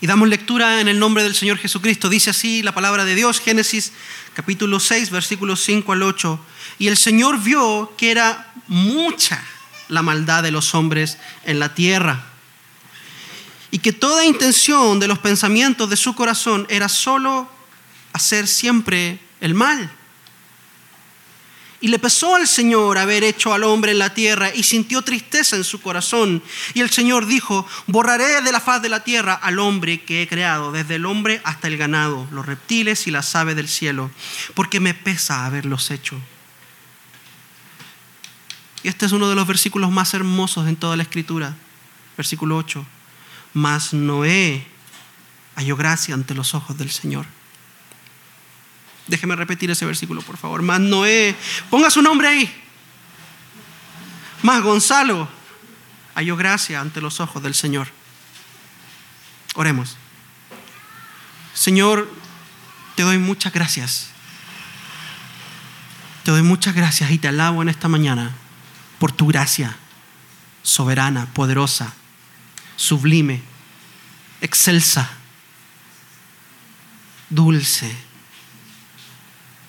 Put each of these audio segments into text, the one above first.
Y damos lectura en el nombre del Señor Jesucristo. Dice así la palabra de Dios, Génesis capítulo 6, versículos 5 al 8. Y el Señor vio que era mucha la maldad de los hombres en la tierra. Y que toda intención de los pensamientos de su corazón era solo hacer siempre el mal. Y le pesó al Señor haber hecho al hombre en la tierra y sintió tristeza en su corazón. Y el Señor dijo, borraré de la faz de la tierra al hombre que he creado, desde el hombre hasta el ganado, los reptiles y las aves del cielo, porque me pesa haberlos hecho. Y este es uno de los versículos más hermosos en toda la escritura. Versículo 8. Mas Noé halló gracia ante los ojos del Señor. Déjeme repetir ese versículo, por favor. Más Noé, ponga su nombre ahí. Más Gonzalo, halló gracia ante los ojos del Señor. Oremos. Señor, te doy muchas gracias. Te doy muchas gracias y te alabo en esta mañana por tu gracia soberana, poderosa, sublime, excelsa, dulce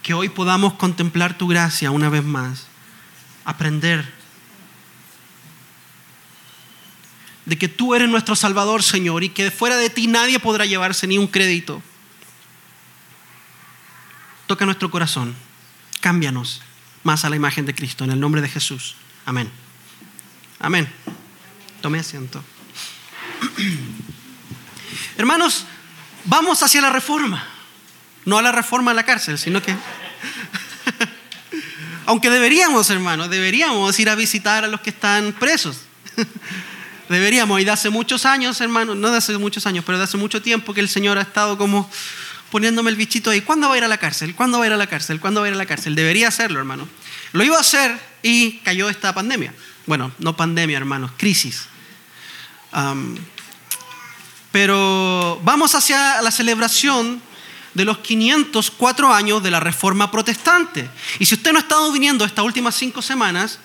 que hoy podamos contemplar tu gracia una vez más, aprender de que tú eres nuestro Salvador, Señor, y que fuera de ti nadie podrá llevarse ni un crédito. Toca nuestro corazón, cámbianos más a la imagen de Cristo, en el nombre de Jesús. Amén. Amén. Tome asiento. Hermanos, vamos hacia la reforma. No a la reforma a la cárcel, sino que... Aunque deberíamos, hermanos, deberíamos ir a visitar a los que están presos. deberíamos, y de hace muchos años, hermanos, no de hace muchos años, pero de hace mucho tiempo que el Señor ha estado como poniéndome el bichito ahí. ¿Cuándo va a ir a la cárcel? ¿Cuándo va a ir a la cárcel? ¿Cuándo va a ir a la cárcel? Debería hacerlo, hermano. Lo iba a hacer y cayó esta pandemia. Bueno, no pandemia, hermanos, crisis. pero vamos hacia la celebración de los 504 años de la Reforma Protestante. Y si usted no ha estado viniendo estas últimas cinco semanas,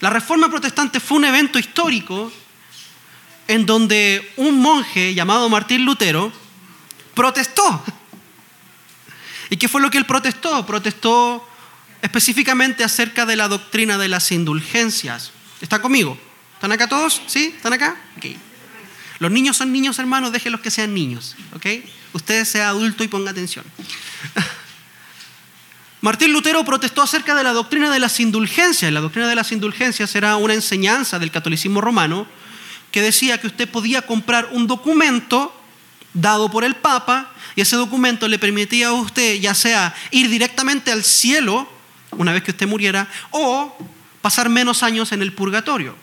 la Reforma Protestante fue un evento histórico en donde un monje llamado Martín Lutero protestó. ¿Y qué fue lo que él protestó? Protestó específicamente acerca de la doctrina de las indulgencias. ¿Está conmigo? ¿Están acá todos? ¿Sí? ¿Están acá? Okay. Los niños son niños, hermanos, déjenlos que sean niños. ¿ok? Usted sea adulto y ponga atención. Martín Lutero protestó acerca de la doctrina de las indulgencias. La doctrina de las indulgencias era una enseñanza del catolicismo romano que decía que usted podía comprar un documento dado por el Papa y ese documento le permitía a usted ya sea ir directamente al cielo una vez que usted muriera o pasar menos años en el purgatorio.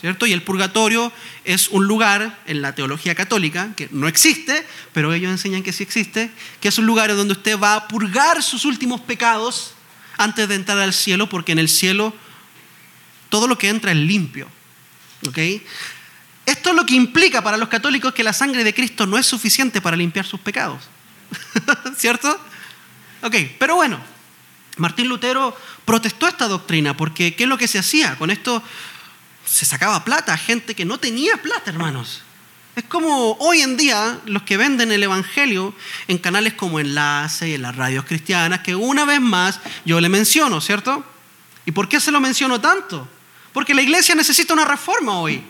¿Cierto? Y el purgatorio es un lugar en la teología católica que no existe, pero ellos enseñan que sí existe, que es un lugar donde usted va a purgar sus últimos pecados antes de entrar al cielo, porque en el cielo todo lo que entra es limpio. ¿ok? Esto es lo que implica para los católicos que la sangre de Cristo no es suficiente para limpiar sus pecados. ¿Cierto? Ok, pero bueno, Martín Lutero protestó esta doctrina porque ¿qué es lo que se hacía? Con esto se sacaba plata a gente que no tenía plata, hermanos. Es como hoy en día los que venden el Evangelio en canales como Enlace y en las radios cristianas, que una vez más yo le menciono, ¿cierto? ¿Y por qué se lo menciono tanto? Porque la iglesia necesita una reforma hoy.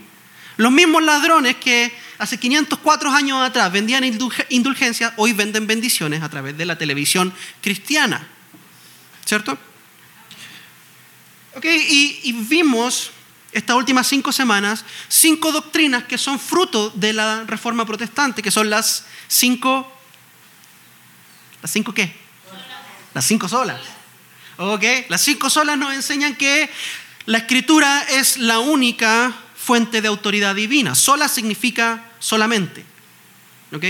Los mismos ladrones que hace 504 años atrás vendían indulgencias, hoy venden bendiciones a través de la televisión cristiana. ¿Cierto? Ok, y, y vimos estas últimas cinco semanas cinco doctrinas que son fruto de la reforma protestante, que son las cinco... ¿Las cinco qué? Las cinco solas. ¿Ok? Las cinco solas nos enseñan que la escritura es la única fuente de autoridad divina. Sola significa solamente. ¿Ok?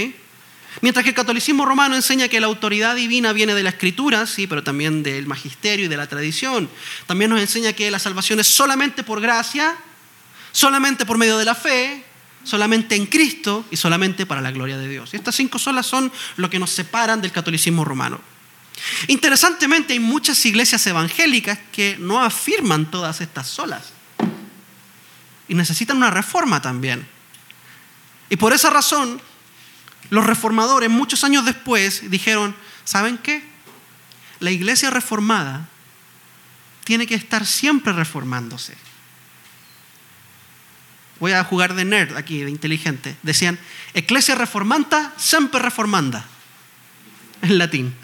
Mientras que el catolicismo romano enseña que la autoridad divina viene de la escritura, sí, pero también del magisterio y de la tradición. También nos enseña que la salvación es solamente por gracia, solamente por medio de la fe, solamente en Cristo y solamente para la gloria de Dios. Y estas cinco solas son lo que nos separan del catolicismo romano. Interesantemente, hay muchas iglesias evangélicas que no afirman todas estas solas y necesitan una reforma también. Y por esa razón, los reformadores muchos años después dijeron, ¿saben qué? La iglesia reformada tiene que estar siempre reformándose. Voy a jugar de nerd aquí, de inteligente. Decían, Ecclesia reformanta, siempre reformanda. En latín.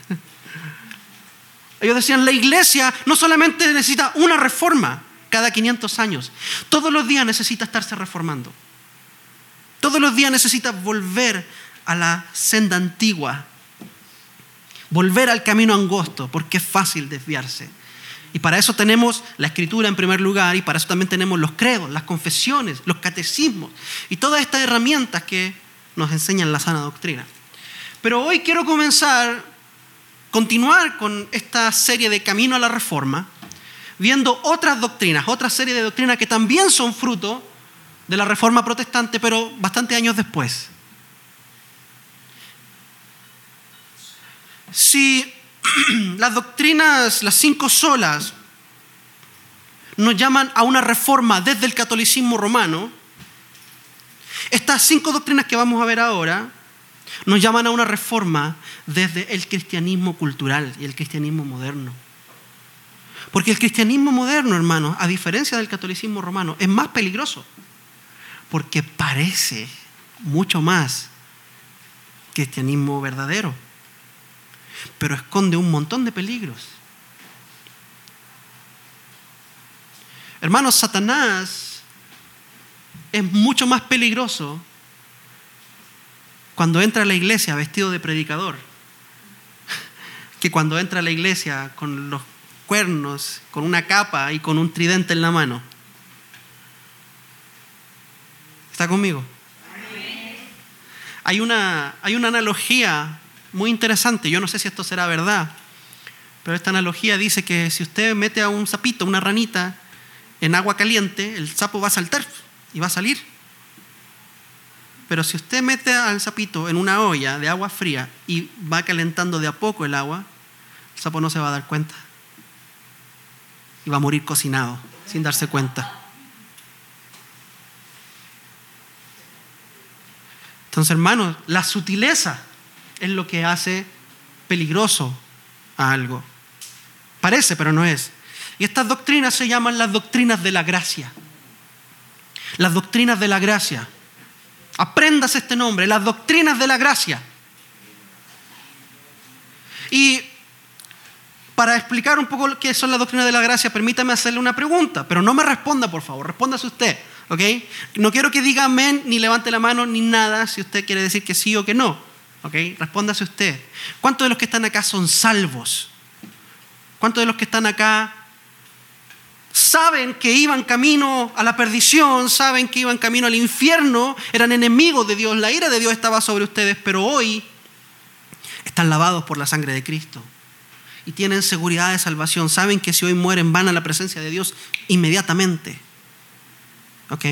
Ellos decían, la iglesia no solamente necesita una reforma cada 500 años, todos los días necesita estarse reformando. Todos los días necesita volver a la senda antigua, volver al camino angosto, porque es fácil desviarse. Y para eso tenemos la escritura en primer lugar y para eso también tenemos los credos, las confesiones, los catecismos y todas estas herramientas que nos enseñan la sana doctrina. Pero hoy quiero comenzar, continuar con esta serie de Camino a la Reforma, viendo otras doctrinas, otra serie de doctrinas que también son fruto de la Reforma protestante, pero bastante años después. Si las doctrinas, las cinco solas, nos llaman a una reforma desde el catolicismo romano, estas cinco doctrinas que vamos a ver ahora nos llaman a una reforma desde el cristianismo cultural y el cristianismo moderno. Porque el cristianismo moderno, hermanos, a diferencia del catolicismo romano, es más peligroso. Porque parece mucho más cristianismo verdadero pero esconde un montón de peligros. Hermanos, Satanás es mucho más peligroso cuando entra a la iglesia vestido de predicador que cuando entra a la iglesia con los cuernos, con una capa y con un tridente en la mano. ¿Está conmigo? Hay una, hay una analogía muy interesante. Yo no sé si esto será verdad, pero esta analogía dice que si usted mete a un sapito, una ranita, en agua caliente, el sapo va a saltar y va a salir. Pero si usted mete al sapito en una olla de agua fría y va calentando de a poco el agua, el sapo no se va a dar cuenta. Y va a morir cocinado sin darse cuenta. Entonces, hermanos, la sutileza es lo que hace peligroso a algo. Parece, pero no es. Y estas doctrinas se llaman las doctrinas de la gracia. Las doctrinas de la gracia. Aprendas este nombre, las doctrinas de la gracia. Y para explicar un poco qué son las doctrinas de la gracia, permítame hacerle una pregunta, pero no me responda, por favor, respóndase usted. ¿ok? No quiero que diga amén, ni levante la mano, ni nada, si usted quiere decir que sí o que no. ¿Ok? Respóndase usted. ¿Cuántos de los que están acá son salvos? ¿Cuántos de los que están acá saben que iban camino a la perdición, saben que iban camino al infierno, eran enemigos de Dios, la ira de Dios estaba sobre ustedes, pero hoy están lavados por la sangre de Cristo y tienen seguridad de salvación, saben que si hoy mueren van a la presencia de Dios inmediatamente. ¿Ok?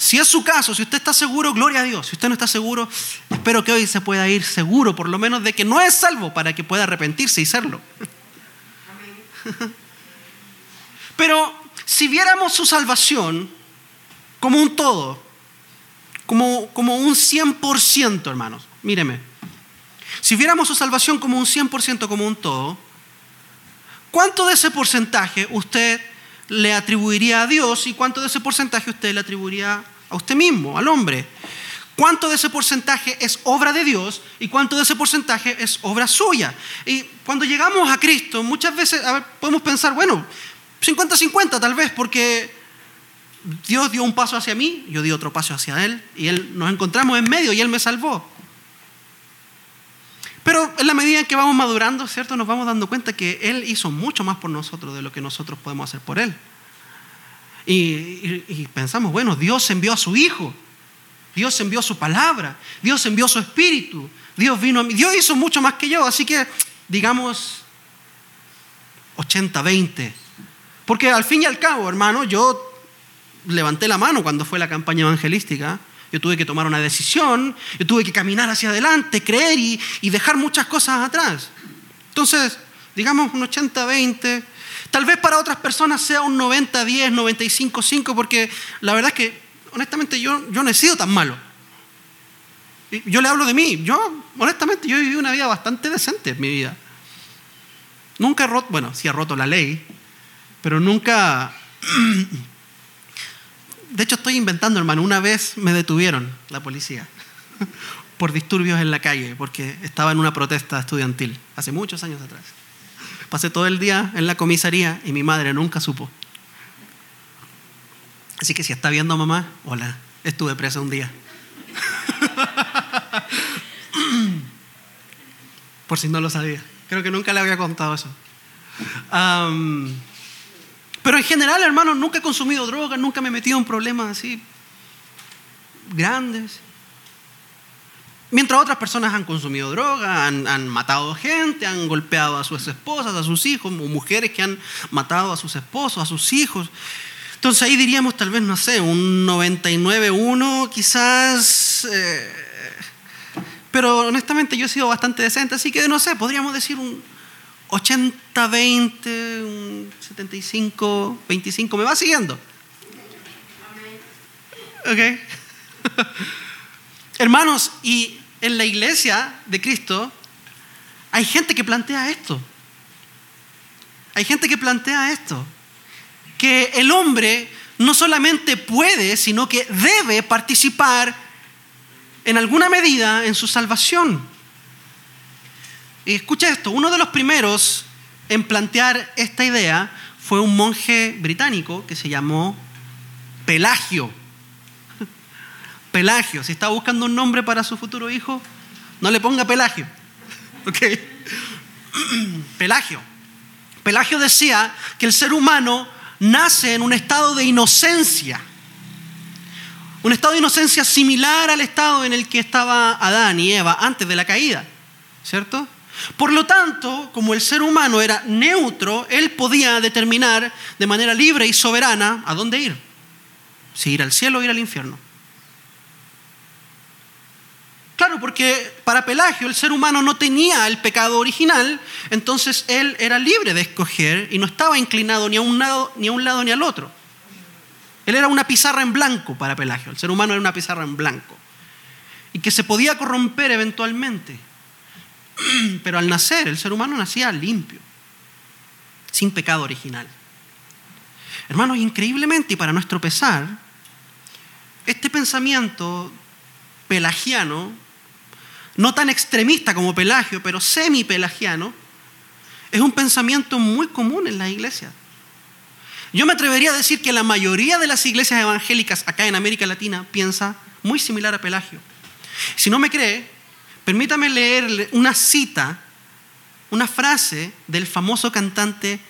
Si es su caso, si usted está seguro, gloria a Dios. Si usted no está seguro, espero que hoy se pueda ir seguro, por lo menos de que no es salvo, para que pueda arrepentirse y serlo. Pero si viéramos su salvación como un todo, como, como un 100%, hermanos, míreme. Si viéramos su salvación como un 100%, como un todo, ¿cuánto de ese porcentaje usted le atribuiría a Dios y cuánto de ese porcentaje usted le atribuiría a usted mismo, al hombre. ¿Cuánto de ese porcentaje es obra de Dios y cuánto de ese porcentaje es obra suya? Y cuando llegamos a Cristo, muchas veces podemos pensar, bueno, 50-50 tal vez, porque Dios dio un paso hacia mí, yo di otro paso hacia Él, y Él nos encontramos en medio y Él me salvó. Pero en la medida en que vamos madurando, ¿cierto? Nos vamos dando cuenta que Él hizo mucho más por nosotros de lo que nosotros podemos hacer por Él. Y, pensamos, bueno, Dios envió a su Hijo, Dios envió su palabra, Dios envió su Espíritu, Dios vino a mí, Dios hizo mucho más que yo, así que digamos 80-20. Porque al fin y al cabo, hermano, yo levanté la mano cuando fue la campaña evangelística yo tuve que tomar una decisión, yo tuve que caminar hacia adelante, creer y, dejar muchas cosas atrás. Entonces, digamos un 80-20, tal vez para otras personas sea un 90-10, 95-5, porque la verdad es que honestamente yo, yo no he sido tan malo. Yo le hablo de mí. Yo, honestamente, yo he vivido una vida bastante decente en mi vida. Nunca he roto, bueno, sí he roto la ley, pero nunca... De hecho, estoy inventando, hermano. Una vez me detuvieron la policía por disturbios en la calle, porque estaba en una protesta estudiantil, hace muchos años atrás. Pasé todo el día en la comisaría y mi madre nunca supo. Así que si está viendo mamá, hola, estuve presa un día. Por si no lo sabía. Creo que nunca le había contado eso. Pero en general, hermano, nunca he consumido drogas, nunca me he metido en problemas así grandes. Mientras otras personas han consumido droga, han, han, matado gente, han golpeado a sus esposas, a sus hijos, o mujeres que han matado a sus esposos, a sus hijos. Entonces ahí diríamos tal vez, no sé, un 99-1 quizás. Eh, pero honestamente yo he sido bastante decente, así que no sé, podríamos decir un 80-20, un 75-25. ¿Me va siguiendo? Ok. Hermanos, y en la iglesia de Cristo hay gente que plantea esto. Hay gente que plantea esto. Que el hombre no solamente puede, sino que debe participar en alguna medida en su salvación. Escucha esto, uno de los primeros en plantear esta idea fue un monje británico que se llamó Pelagio. Pelagio, si está buscando un nombre para su futuro hijo, no le ponga Pelagio. Pelagio. Pelagio decía que el ser humano nace en un estado de inocencia. Un estado de inocencia similar al estado en el que estaba Adán y Eva antes de la caída. ¿Cierto? Por lo tanto, como el ser humano era neutro, él podía determinar de manera libre y soberana a dónde ir. Si ir al cielo o ir al infierno. Claro, porque para Pelagio el ser humano no tenía el pecado original, entonces él era libre de escoger y no estaba inclinado ni a un lado ni a un lado ni al otro. Él era una pizarra en blanco para Pelagio, el ser humano era una pizarra en blanco y que se podía corromper eventualmente. Pero al nacer el ser humano nacía limpio, sin pecado original. Hermanos, increíblemente y para nuestro pesar, este pensamiento pelagiano no tan extremista como Pelagio, pero semi-pelagiano, es un pensamiento muy común en las iglesias. Yo me atrevería a decir que la mayoría de las iglesias evangélicas acá en América Latina piensa muy similar a Pelagio. Si no me cree, permítame leer una cita, una frase del famoso cantante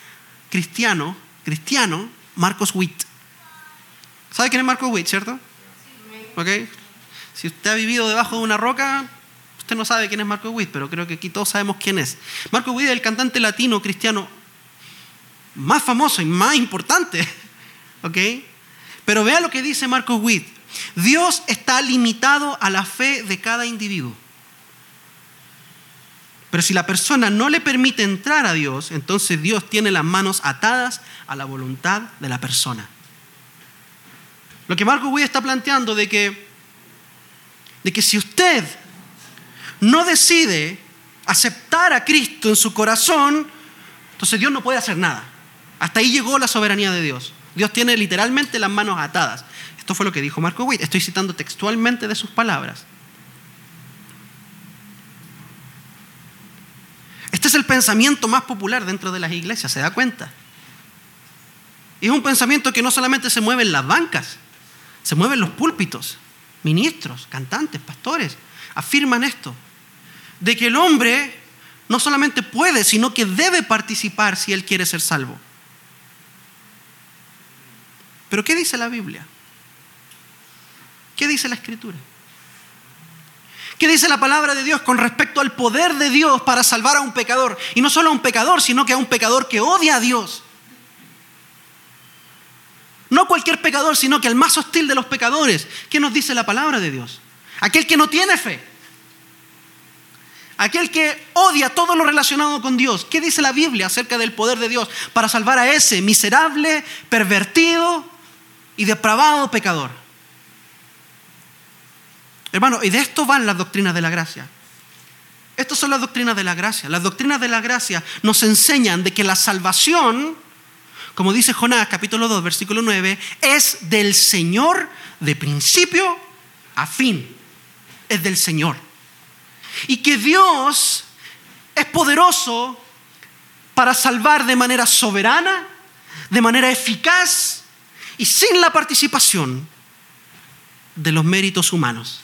cristiano, cristiano Marcos Witt. ¿Sabe quién es Marcos Witt, cierto? ¿Ok? Si usted ha vivido debajo de una roca, Usted no sabe quién es Marco Witt, pero creo que aquí todos sabemos quién es. Marco Witt es el cantante latino cristiano más famoso y más importante. ¿Ok? Pero vea lo que dice Marco Witt. Dios está limitado a la fe de cada individuo. Pero si la persona no le permite entrar a Dios, entonces Dios tiene las manos atadas a la voluntad de la persona. Lo que Marco Witt está planteando de que, de que si usted no decide aceptar a Cristo en su corazón, entonces Dios no puede hacer nada. Hasta ahí llegó la soberanía de Dios. Dios tiene literalmente las manos atadas. Esto fue lo que dijo Marco Witt. Estoy citando textualmente de sus palabras. Este es el pensamiento más popular dentro de las iglesias, ¿se da cuenta? Y es un pensamiento que no solamente se mueve en las bancas, se mueve en los púlpitos. Ministros, cantantes, pastores afirman esto de que el hombre no solamente puede, sino que debe participar si él quiere ser salvo. Pero ¿qué dice la Biblia? ¿Qué dice la Escritura? ¿Qué dice la palabra de Dios con respecto al poder de Dios para salvar a un pecador? Y no solo a un pecador, sino que a un pecador que odia a Dios. No cualquier pecador, sino que al más hostil de los pecadores. ¿Qué nos dice la palabra de Dios? Aquel que no tiene fe aquel que odia todo lo relacionado con Dios. ¿Qué dice la Biblia acerca del poder de Dios para salvar a ese miserable, pervertido y depravado pecador? Hermano, y de esto van las doctrinas de la gracia. Estas son las doctrinas de la gracia. Las doctrinas de la gracia nos enseñan de que la salvación, como dice Jonás capítulo 2, versículo 9, es del Señor de principio a fin. Es del Señor. Y que Dios es poderoso para salvar de manera soberana, de manera eficaz y sin la participación de los méritos humanos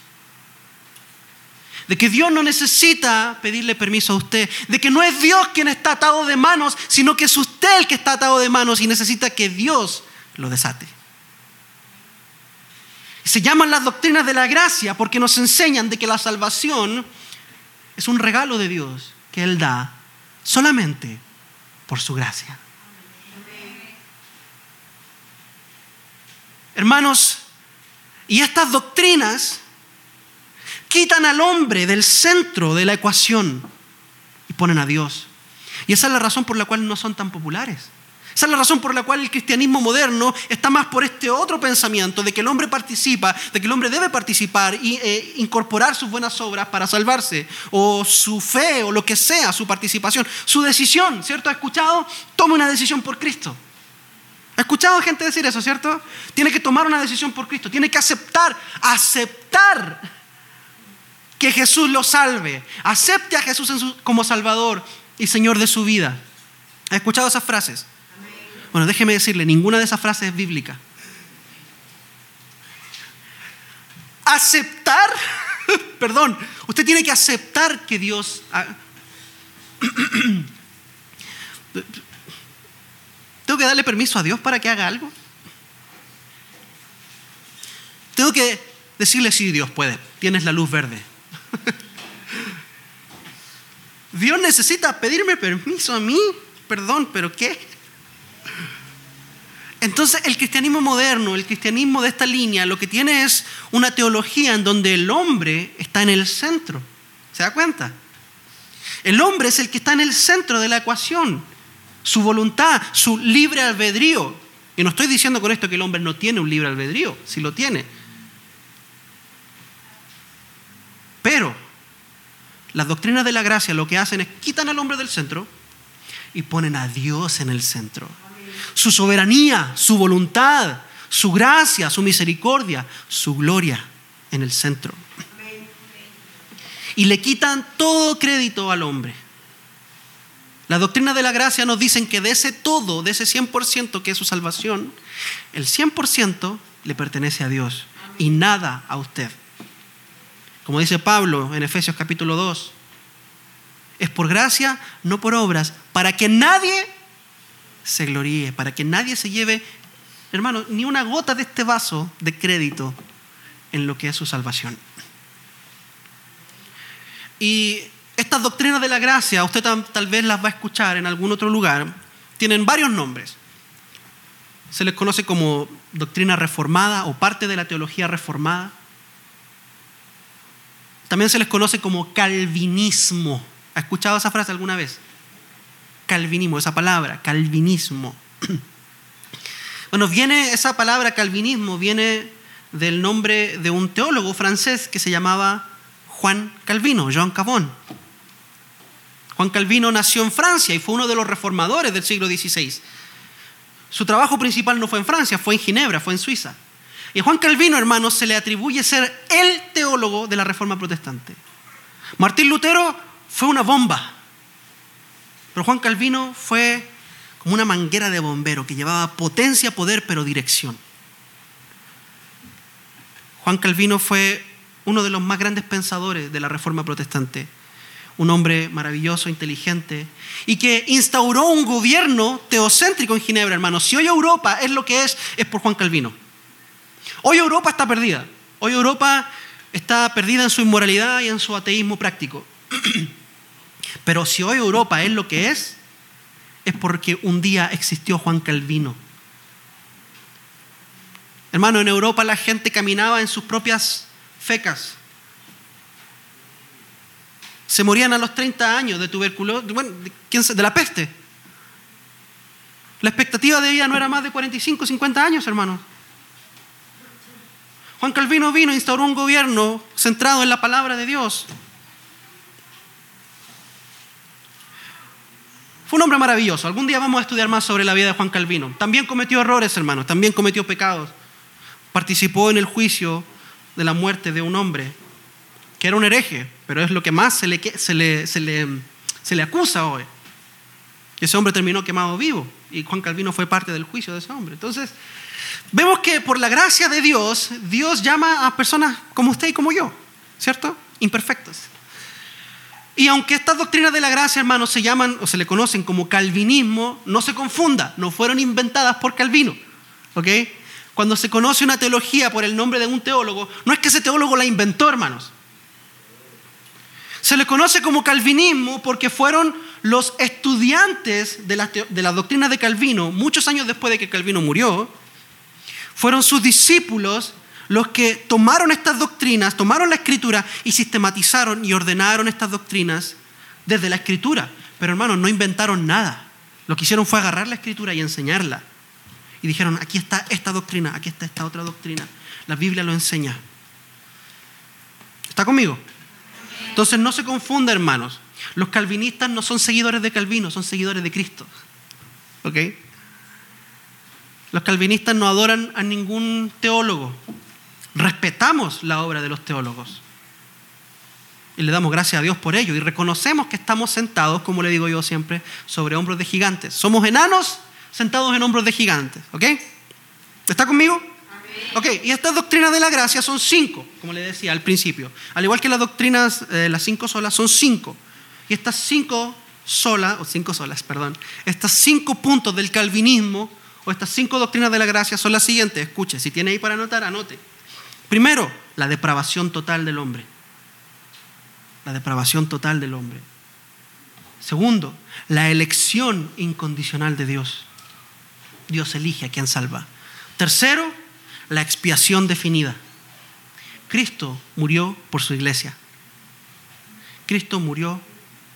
de que Dios no necesita pedirle permiso a usted, de que no es Dios quien está atado de manos, sino que es usted el que está atado de manos y necesita que Dios lo desate. Se llaman las doctrinas de la gracia porque nos enseñan de que la salvación es un regalo de Dios que Él da solamente por su gracia. Hermanos, y estas doctrinas quitan al hombre del centro de la ecuación y ponen a Dios. Y esa es la razón por la cual no son tan populares. Esa es la razón por la cual el cristianismo moderno está más por este otro pensamiento de que el hombre participa, de que el hombre debe participar e incorporar sus buenas obras para salvarse, o su fe, o lo que sea, su participación, su decisión, ¿cierto? ¿Ha escuchado? Toma una decisión por Cristo. ¿Ha escuchado gente decir eso, cierto? Tiene que tomar una decisión por Cristo, tiene que aceptar, aceptar que Jesús lo salve. Acepte a Jesús como Salvador y Señor de su vida. ¿Ha escuchado esas frases? Bueno, déjeme decirle, ninguna de esas frases es bíblica. Aceptar, perdón, usted tiene que aceptar que Dios... ¿Tengo que darle permiso a Dios para que haga algo? Tengo que decirle, sí, Dios puede, tienes la luz verde. Dios necesita pedirme permiso a mí. Perdón, pero ¿qué? Entonces el cristianismo moderno, el cristianismo de esta línea, lo que tiene es una teología en donde el hombre está en el centro. ¿Se da cuenta? El hombre es el que está en el centro de la ecuación. Su voluntad, su libre albedrío. Y no estoy diciendo con esto que el hombre no tiene un libre albedrío, si lo tiene. Pero las doctrinas de la gracia lo que hacen es quitan al hombre del centro y ponen a Dios en el centro. Su soberanía, su voluntad, su gracia, su misericordia, su gloria en el centro. Y le quitan todo crédito al hombre. Las doctrinas de la gracia nos dicen que de ese todo, de ese 100% que es su salvación, el 100% le pertenece a Dios y nada a usted. Como dice Pablo en Efesios capítulo 2, es por gracia, no por obras, para que nadie se gloríe, para que nadie se lleve, hermano, ni una gota de este vaso de crédito en lo que es su salvación. Y estas doctrinas de la gracia, usted tal vez las va a escuchar en algún otro lugar, tienen varios nombres. Se les conoce como doctrina reformada o parte de la teología reformada. También se les conoce como calvinismo. ¿Ha escuchado esa frase alguna vez? Calvinismo, esa palabra, calvinismo. Bueno, viene esa palabra calvinismo, viene del nombre de un teólogo francés que se llamaba Juan Calvino, Jean Cabon. Juan Calvino nació en Francia y fue uno de los reformadores del siglo XVI. Su trabajo principal no fue en Francia, fue en Ginebra, fue en Suiza. Y a Juan Calvino, hermanos, se le atribuye ser el teólogo de la Reforma Protestante. Martín Lutero fue una bomba, pero Juan Calvino fue como una manguera de bombero que llevaba potencia, poder, pero dirección. Juan Calvino fue uno de los más grandes pensadores de la Reforma Protestante, un hombre maravilloso, inteligente, y que instauró un gobierno teocéntrico en Ginebra, hermanos. Si hoy Europa es lo que es, es por Juan Calvino. Hoy Europa está perdida. Hoy Europa está perdida en su inmoralidad y en su ateísmo práctico. Pero si hoy Europa es lo que es, es porque un día existió Juan Calvino. Hermano, en Europa la gente caminaba en sus propias fecas. Se morían a los 30 años de tuberculosis, de la peste. La expectativa de vida no era más de 45, 50 años, hermano. Juan Calvino vino e instauró un gobierno centrado en la palabra de Dios. Fue un hombre maravilloso. Algún día vamos a estudiar más sobre la vida de Juan Calvino. También cometió errores, hermanos, también cometió pecados. Participó en el juicio de la muerte de un hombre que era un hereje, pero es lo que más se le, se le, se le, acusa hoy. Ese hombre terminó quemado vivo y Juan Calvino fue parte del juicio de ese hombre. Entonces, vemos que por la gracia de Dios, Dios llama a personas como usted y como yo, ¿cierto? Imperfectos. Y aunque estas doctrinas de la gracia, hermanos, se llaman o se le conocen como calvinismo, no se confunda, no fueron inventadas por Calvino. ¿Ok? Cuando se conoce una teología por el nombre de un teólogo, no es que ese teólogo la inventó, hermanos. Se le conoce como calvinismo porque fueron los estudiantes de la, de la doctrina de Calvino, muchos años después de que Calvino murió, fueron sus discípulos los que tomaron estas doctrinas, tomaron la escritura y sistematizaron y ordenaron estas doctrinas desde la escritura. Pero hermanos, no inventaron nada. Lo que hicieron fue agarrar la escritura y enseñarla. Y dijeron, aquí está esta doctrina, aquí está esta otra doctrina. La Biblia lo enseña. ¿Está conmigo? Entonces no se confunda, hermanos. Los calvinistas no son seguidores de Calvino, son seguidores de Cristo. ¿Ok? Los calvinistas no adoran a ningún teólogo, respetamos la obra de los teólogos. Y le damos gracias a Dios por ello. Y reconocemos que estamos sentados, como le digo yo siempre, sobre hombros de gigantes. Somos enanos sentados en hombros de gigantes. ¿Ok? ¿Está conmigo? Ok, y estas doctrinas de la gracia son cinco, como le decía al principio. Al igual que las doctrinas, eh, las cinco solas, son cinco. Y estas cinco solas, o cinco solas, perdón, estas cinco puntos del calvinismo, o estas cinco doctrinas de la gracia son las siguientes. Escuche, si tiene ahí para anotar, anote. Primero, la depravación total del hombre. La depravación total del hombre. Segundo, la elección incondicional de Dios. Dios elige a quien salva. Tercero, la expiación definida. Cristo murió por su iglesia. Cristo murió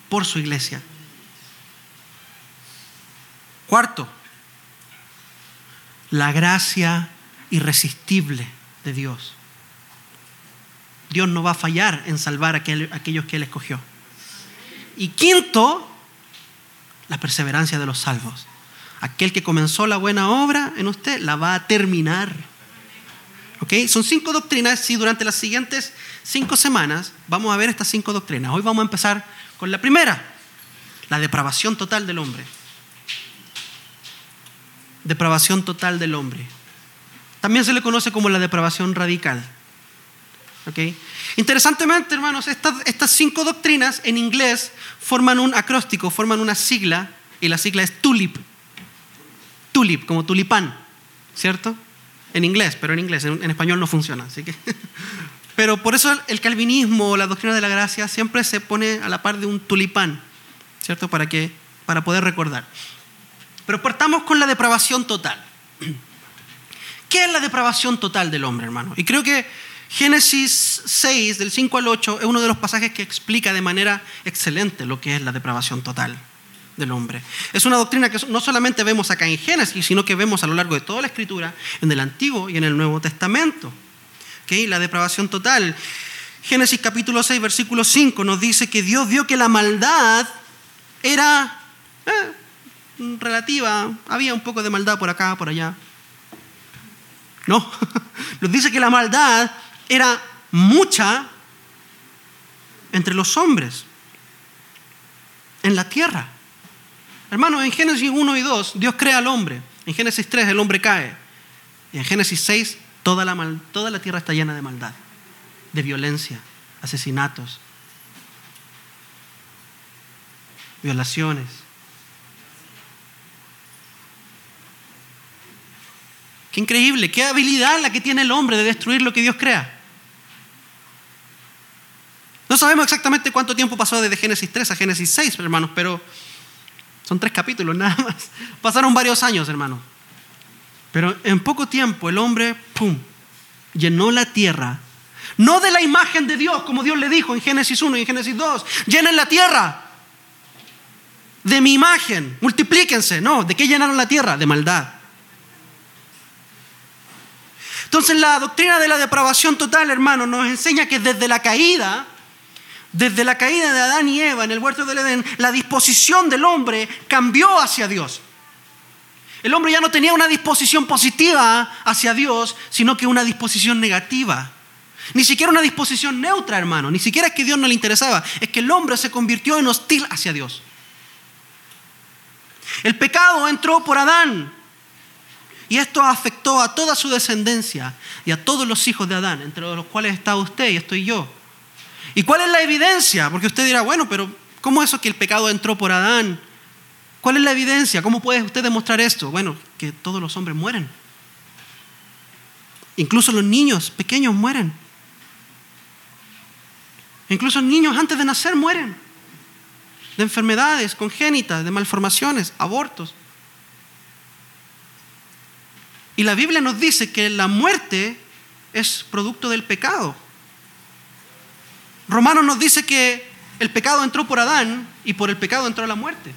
por su iglesia. Cuarto, la gracia irresistible de Dios. Dios no va a fallar en salvar a aquellos que Él escogió. Y quinto, la perseverancia de los salvos. Aquel que comenzó la buena obra en usted la va a terminar. ¿Ok? Son cinco doctrinas y durante las siguientes cinco semanas vamos a ver estas cinco doctrinas. Hoy vamos a empezar con la primera, la depravación total del hombre. Depravación total del hombre. También se le conoce como la depravación radical. Interesantemente, hermanos, estas, estas cinco doctrinas en inglés forman un acróstico, forman una sigla, y la sigla es TULIP. TULIP, como tulipán, ¿cierto? En inglés, pero en inglés, en, español no funciona. Así que pero por eso el calvinismo, la doctrina de la gracia, siempre se pone a la par de un tulipán, ¿cierto? Para, para poder recordar. Pero partamos con la depravación total. ¿Qué es la depravación total del hombre, hermano? Y creo que Génesis 6, del 5 al 8, es uno de los pasajes que explica de manera excelente lo que es la depravación total del hombre. Es una doctrina que no solamente vemos acá en Génesis, sino que vemos a lo largo de toda la escritura, en el Antiguo y en el Nuevo Testamento. ¿Okay? La depravación total. Génesis capítulo 6, versículo 5 nos dice que Dios vio que la maldad era eh, relativa, había un poco de maldad por acá, por allá. No, nos dice que la maldad era mucha entre los hombres en la tierra. Hermanos, en Génesis 1 y 2 Dios crea al hombre. En Génesis 3 el hombre cae. Y en Génesis 6 toda la, toda la tierra está llena de maldad, de violencia, asesinatos, violaciones. Qué increíble, qué habilidad la que tiene el hombre de destruir lo que Dios crea. No sabemos exactamente cuánto tiempo pasó desde Génesis 3 a Génesis 6, hermanos, pero son tres capítulos nada más. Pasaron varios años, hermanos. Pero en poco tiempo el hombre, ¡pum!, llenó la tierra. No de la imagen de Dios, como Dios le dijo en Génesis 1 y en Génesis 2. Llenen la tierra de mi imagen, multiplíquense. No, ¿de qué llenaron la tierra? De maldad. Entonces la doctrina de la depravación total, hermano, nos enseña que desde la caída, desde la caída de Adán y Eva en el huerto del Edén, la disposición del hombre cambió hacia Dios. El hombre ya no tenía una disposición positiva hacia Dios, sino que una disposición negativa. Ni siquiera una disposición neutra, hermano. Ni siquiera es que Dios no le interesaba. Es que el hombre se convirtió en hostil hacia Dios. El pecado entró por Adán. Y esto afectó a toda su descendencia y a todos los hijos de Adán, entre los cuales está usted y estoy yo. ¿Y cuál es la evidencia? Porque usted dirá, bueno, pero ¿cómo es eso que el pecado entró por Adán? ¿Cuál es la evidencia? ¿Cómo puede usted demostrar esto? Bueno, que todos los hombres mueren. Incluso los niños pequeños mueren. Incluso niños antes de nacer mueren. De enfermedades congénitas, de malformaciones, abortos. Y la Biblia nos dice que la muerte es producto del pecado. Romanos nos dice que el pecado entró por Adán y por el pecado entró la muerte.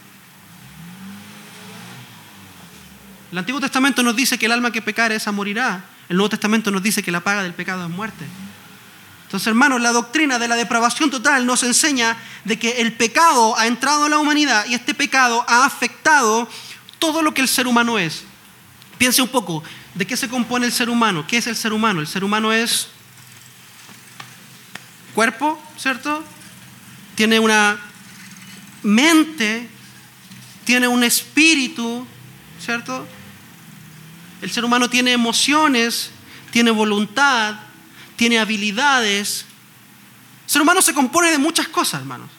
El Antiguo Testamento nos dice que el alma que pecare esa morirá. El Nuevo Testamento nos dice que la paga del pecado es muerte. Entonces, hermanos, la doctrina de la depravación total nos enseña de que el pecado ha entrado a la humanidad y este pecado ha afectado todo lo que el ser humano es. Piense un poco, ¿de qué se compone el ser humano? ¿Qué es el ser humano? El ser humano es cuerpo, ¿cierto? Tiene una mente, tiene un espíritu, ¿cierto? El ser humano tiene emociones, tiene voluntad, tiene habilidades. El ser humano se compone de muchas cosas, hermanos.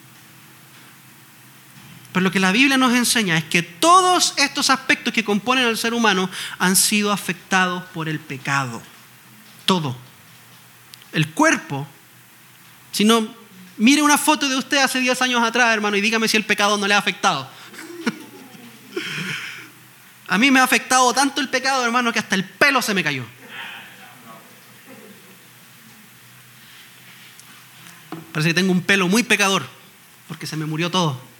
Pero lo que la Biblia nos enseña es que todos estos aspectos que componen al ser humano han sido afectados por el pecado. Todo. El cuerpo. Si no, mire una foto de usted hace 10 años atrás, hermano, y dígame si el pecado no le ha afectado. A mí me ha afectado tanto el pecado, hermano, que hasta el pelo se me cayó. Parece que tengo un pelo muy pecador, porque se me murió todo.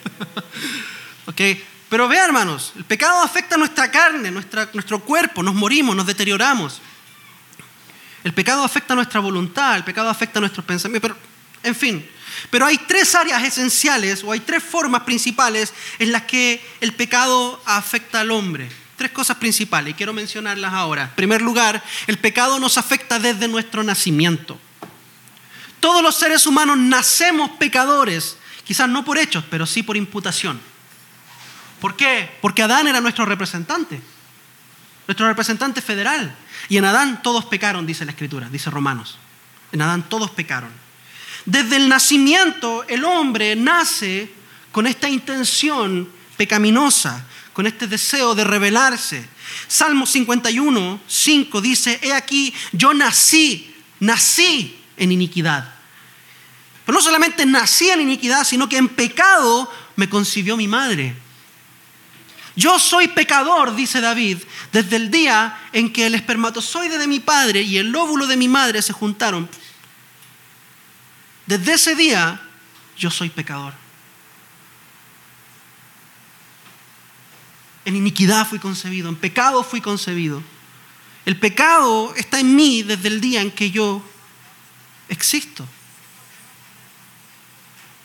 ¿Ok? Pero vea, hermanos, el pecado afecta nuestra carne, nuestro cuerpo, nos morimos, nos deterioramos. El pecado afecta nuestra voluntad, el pecado afecta nuestros pensamientos, pero, en fin. Pero hay tres áreas esenciales o hay tres formas principales en las que el pecado afecta al hombre. Tres cosas principales y quiero mencionarlas ahora. En primer lugar, el pecado nos afecta desde nuestro nacimiento. Todos los seres humanos nacemos pecadores, quizás no por hechos, pero sí por imputación. ¿Por qué? Porque Adán era nuestro representante, nuestro representante federal. Y en Adán todos pecaron, dice la Escritura, dice Romanos. En Adán todos pecaron. Desde el nacimiento el hombre nace con esta intención pecaminosa, con este deseo de rebelarse. Salmo 51, 5 dice, he aquí, yo nací, nací en iniquidad. Pero no solamente nací en iniquidad, sino que en pecado me concibió mi madre. Yo soy pecador, dice David, desde el día en que el espermatozoide de mi padre y el óvulo de mi madre se juntaron. Desde ese día yo soy pecador. En iniquidad fui concebido, en pecado fui concebido. El pecado está en mí desde el día en que yo existo.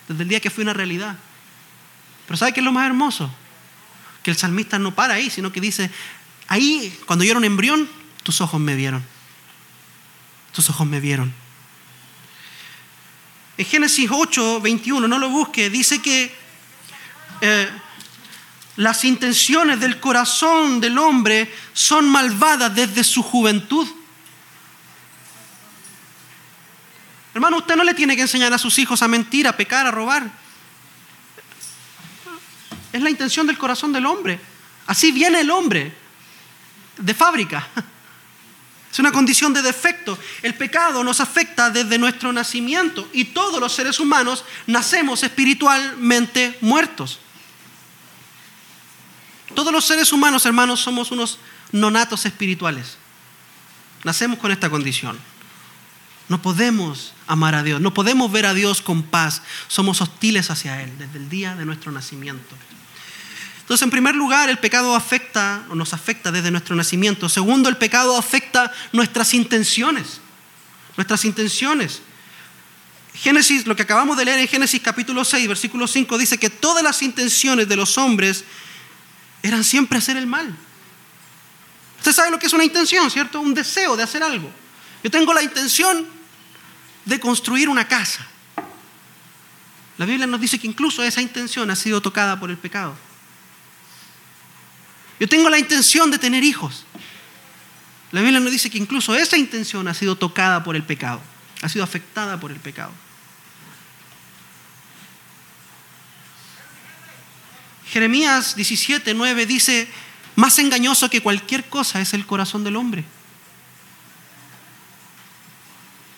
Desde el día que fui una realidad. Pero ¿sabe qué es lo más hermoso? Que el salmista no para ahí, sino que dice, ahí, cuando yo era un embrión, tus ojos me vieron. Tus ojos me vieron. En Génesis 8, 21, no lo busque, dice que eh, las intenciones del corazón del hombre son malvadas desde su juventud. Hermano, usted no le tiene que enseñar a sus hijos a mentir, a pecar, a robar. Es la intención del corazón del hombre. Así viene el hombre de fábrica. Es una condición de defecto. El pecado nos afecta desde nuestro nacimiento y todos los seres humanos nacemos espiritualmente muertos. Todos los seres humanos, hermanos, somos unos nonatos espirituales. Nacemos con esta condición. No podemos amar a Dios, no podemos ver a Dios con paz. Somos hostiles hacia Él desde el día de nuestro nacimiento. Entonces, en primer lugar, el pecado afecta o nos afecta desde nuestro nacimiento. Segundo, el pecado afecta nuestras intenciones. Nuestras intenciones. Génesis, lo que acabamos de leer en Génesis capítulo 6, versículo 5, dice que todas las intenciones de los hombres eran siempre hacer el mal. Usted sabe lo que es una intención, ¿cierto? Un deseo de hacer algo. Yo tengo la intención de construir una casa. La Biblia nos dice que incluso esa intención ha sido tocada por el pecado. Yo tengo la intención de tener hijos. La Biblia nos dice que incluso esa intención ha sido tocada por el pecado, ha sido afectada por el pecado. Jeremías 17, 9 dice, más engañoso que cualquier cosa es el corazón del hombre.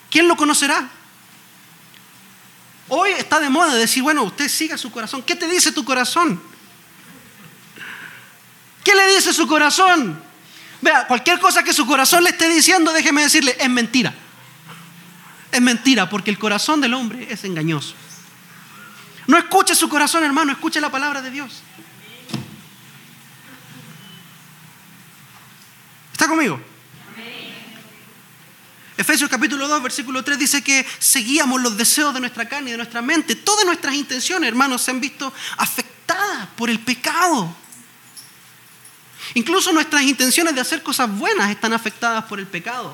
¿Quién lo conocerá? Hoy está de moda decir, bueno, usted siga su corazón. ¿Qué te dice tu corazón? ¿Qué le dice su corazón? Vea, cualquier cosa que su corazón le esté diciendo, déjeme decirle, es mentira. Es mentira, porque el corazón del hombre es engañoso. No escuche su corazón, hermano, escuche la palabra de Dios. ¿Está conmigo? Efesios capítulo 2, versículo 3 dice que seguíamos los deseos de nuestra carne y de nuestra mente. Todas nuestras intenciones, hermanos, se han visto afectadas por el pecado. Incluso nuestras intenciones de hacer cosas buenas están afectadas por el pecado.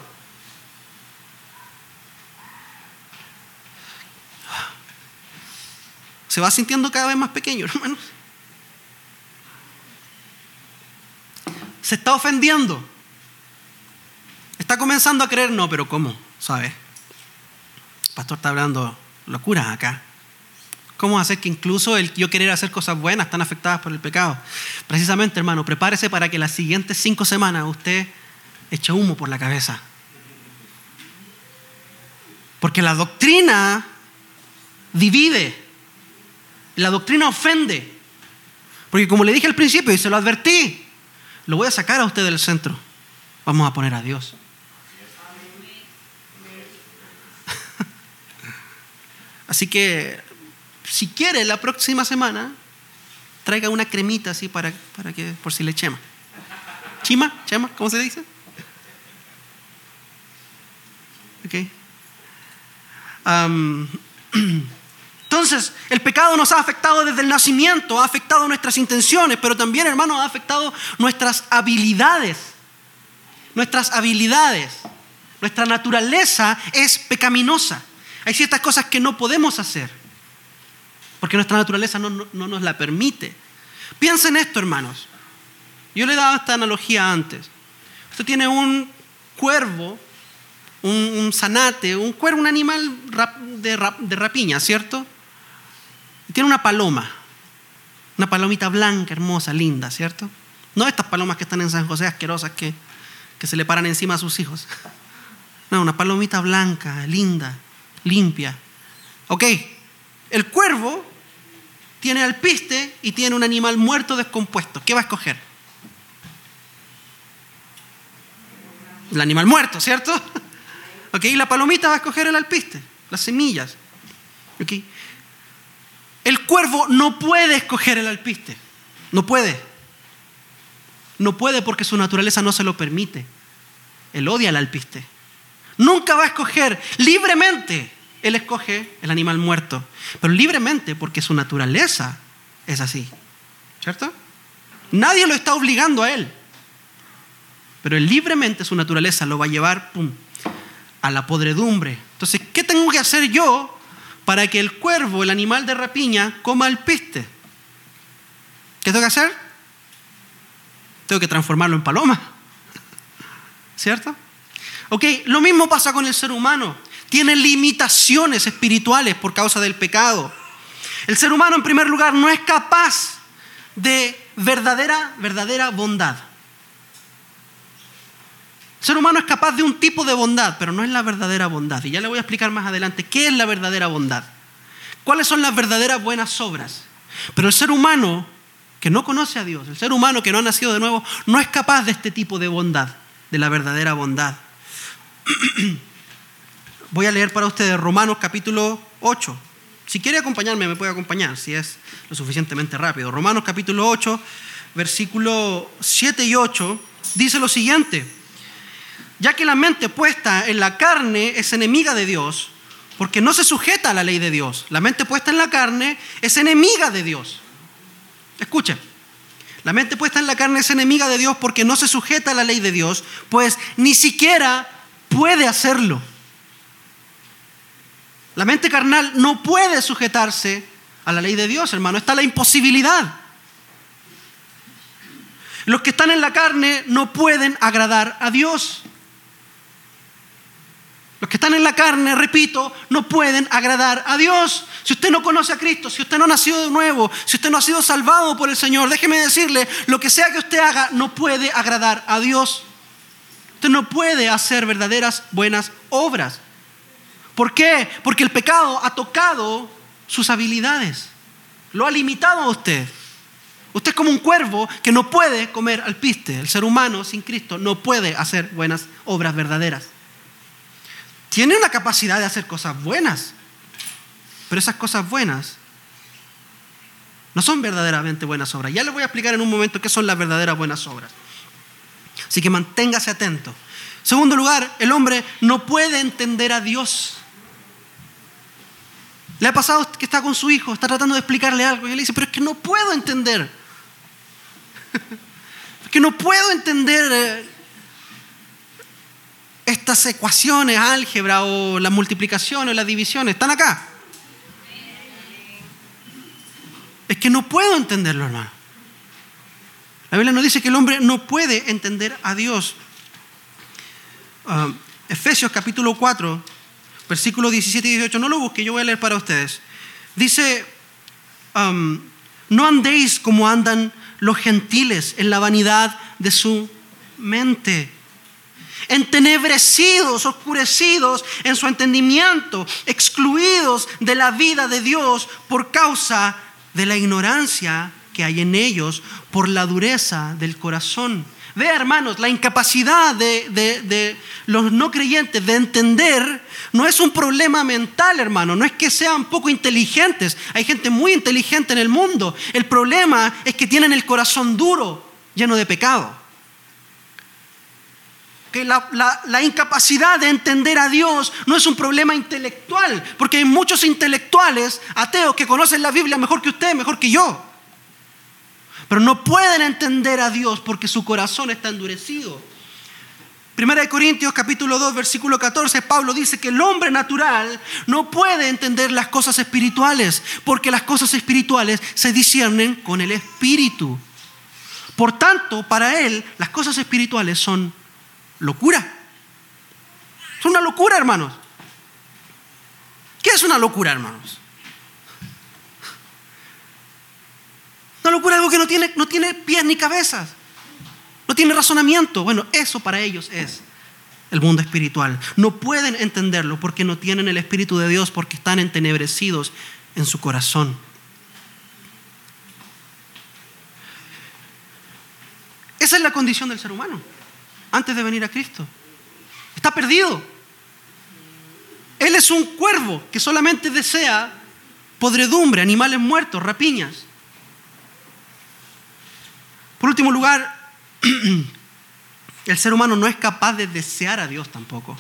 Se va sintiendo cada vez más pequeño, hermanos. Se está ofendiendo. Está comenzando a creer, no, pero ¿cómo? ¿Sabe? El pastor está hablando locura acá. ¿Cómo hacer que incluso el yo querer hacer cosas buenas están afectadas por el pecado? Precisamente, hermano, prepárese para que las siguientes cinco semanas usted eche humo por la cabeza. Porque la doctrina divide, la doctrina ofende. Porque como le dije al principio y se lo advertí, lo voy a sacar a usted del centro. Vamos a poner a Dios. Así que si quiere la próxima semana, traiga una cremita así para, para que, por si le chema. ¿Chima? ¿Chema? ¿Cómo se dice? Ok. entonces, el pecado nos ha afectado desde el nacimiento, ha afectado nuestras intenciones, pero también, hermano, ha afectado nuestras habilidades. Nuestras habilidades. Nuestra naturaleza es pecaminosa. Hay ciertas cosas que no podemos hacer porque nuestra naturaleza no, nos la permite. Piensen esto, hermanos. Yo le he dado esta analogía antes. Usted tiene un cuervo, un, zanate, un cuervo, un animal de, rapiña, ¿cierto? Y tiene una paloma, una palomita blanca, hermosa, linda, ¿cierto? No estas palomas que están en San José asquerosas que, que se le paran encima a sus hijos. No, una palomita blanca, linda, limpia. Ok, el cuervo tiene alpiste y tiene un animal muerto descompuesto. ¿Qué va a escoger? El animal muerto, ¿cierto? ¿Ok? Y la palomita va a escoger el alpiste, las semillas. ¿Ok? El cuervo no puede escoger el alpiste. No puede. No puede porque su naturaleza no se lo permite. Él odia el alpiste. Nunca va a escoger libremente él escoge el animal muerto, pero libremente porque su naturaleza es así. ¿Cierto? Nadie lo está obligando a él. Pero él libremente su naturaleza lo va a llevar a la podredumbre. Entonces, ¿qué tengo que hacer yo para que el cuervo, el animal de rapiña, coma el piste? ¿Qué tengo que hacer? Tengo que transformarlo en paloma. ¿Cierto? Ok, lo mismo pasa con el ser humano tiene limitaciones espirituales por causa del pecado. El ser humano, en primer lugar, no es capaz de verdadera, verdadera bondad. El ser humano es capaz de un tipo de bondad, pero no es la verdadera bondad. Y ya le voy a explicar más adelante qué es la verdadera bondad. ¿Cuáles son las verdaderas buenas obras? Pero el ser humano que no conoce a Dios, el ser humano que no ha nacido de nuevo, no es capaz de este tipo de bondad, de la verdadera bondad. Voy a leer para ustedes Romanos capítulo 8. Si quiere acompañarme, me puede acompañar, si es lo suficientemente rápido. Romanos capítulo 8, versículo 7 y 8, dice lo siguiente. Ya que la mente puesta en la carne es enemiga de Dios, porque no se sujeta a la ley de Dios. La mente puesta en la carne es enemiga de Dios. Escuchen, la mente puesta en la carne es enemiga de Dios porque no se sujeta a la ley de Dios, pues ni siquiera puede hacerlo. La mente carnal no puede sujetarse a la ley de Dios, hermano. Está la imposibilidad. Los que están en la carne no pueden agradar a Dios. Los que están en la carne, repito, no pueden agradar a Dios. Si usted no conoce a Cristo, si usted no ha nacido de nuevo, si usted no ha sido salvado por el Señor, déjeme decirle, lo que sea que usted haga no puede agradar a Dios. Usted no puede hacer verdaderas buenas obras. ¿Por qué? Porque el pecado ha tocado sus habilidades. Lo ha limitado a usted. Usted es como un cuervo que no puede comer alpiste. El ser humano sin Cristo no puede hacer buenas obras verdaderas. Tiene una capacidad de hacer cosas buenas, pero esas cosas buenas no son verdaderamente buenas obras. Ya les voy a explicar en un momento qué son las verdaderas buenas obras. Así que manténgase atento. Segundo lugar, el hombre no puede entender a Dios. Le ha pasado que está con su hijo, está tratando de explicarle algo y él dice, pero es que no puedo entender. es que no puedo entender eh, estas ecuaciones, álgebra o las multiplicaciones o las divisiones. Están acá. Es que no puedo entenderlo, hermano. La Biblia nos dice que el hombre no puede entender a Dios. Ah, Efesios capítulo 4, versículos 17 y 18, no lo busque, yo voy a leer para ustedes. Dice, no andéis como andan los gentiles en la vanidad de su mente, entenebrecidos, oscurecidos en su entendimiento, excluidos de la vida de Dios por causa de la ignorancia que hay en ellos, por la dureza del corazón Vea, hermanos, la incapacidad de, los no creyentes de entender no es un problema mental, hermano. No es que sean poco inteligentes. Hay gente muy inteligente en el mundo. El problema es que tienen el corazón duro, lleno de pecado. Que la, la incapacidad de entender a Dios no es un problema intelectual, porque hay muchos intelectuales ateos que conocen la Biblia mejor que usted, mejor que yo. Pero no pueden entender a Dios porque su corazón está endurecido. Primera de Corintios capítulo 2 versículo 14, Pablo dice que el hombre natural no puede entender las cosas espirituales porque las cosas espirituales se disciernen con el espíritu. Por tanto, para él las cosas espirituales son locura. Es una locura, hermanos. ¿Qué es una locura, hermanos? Una locura algo que no tiene, no tiene pies ni cabezas. No tiene razonamiento. Bueno, eso para ellos es el mundo espiritual. No pueden entenderlo porque no tienen el Espíritu de Dios, porque están entenebrecidos en su corazón. Esa es la condición del ser humano antes de venir a Cristo. Está perdido. Él es un cuervo que solamente desea podredumbre, animales muertos, rapiñas. Por último lugar, el ser humano no es capaz de desear a Dios tampoco.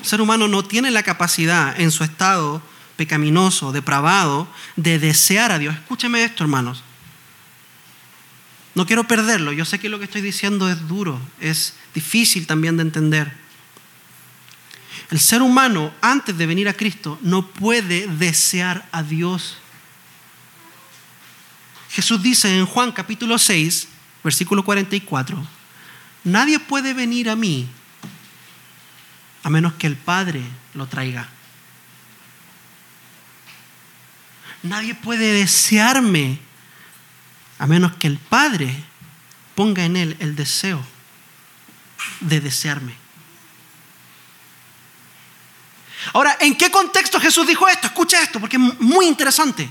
El ser humano no tiene la capacidad en su estado pecaminoso, depravado, de desear a Dios. Escúcheme esto, hermanos. No quiero perderlo. Yo sé que lo que estoy diciendo es duro, es difícil también de entender. El ser humano, antes de venir a Cristo, no puede desear a Dios. Jesús dice en Juan capítulo 6, versículo 44, nadie puede venir a mí a menos que el Padre lo traiga. Nadie puede desearme a menos que el Padre ponga en él el deseo de desearme. Ahora, ¿en qué contexto Jesús dijo esto? Escucha esto, porque es muy interesante.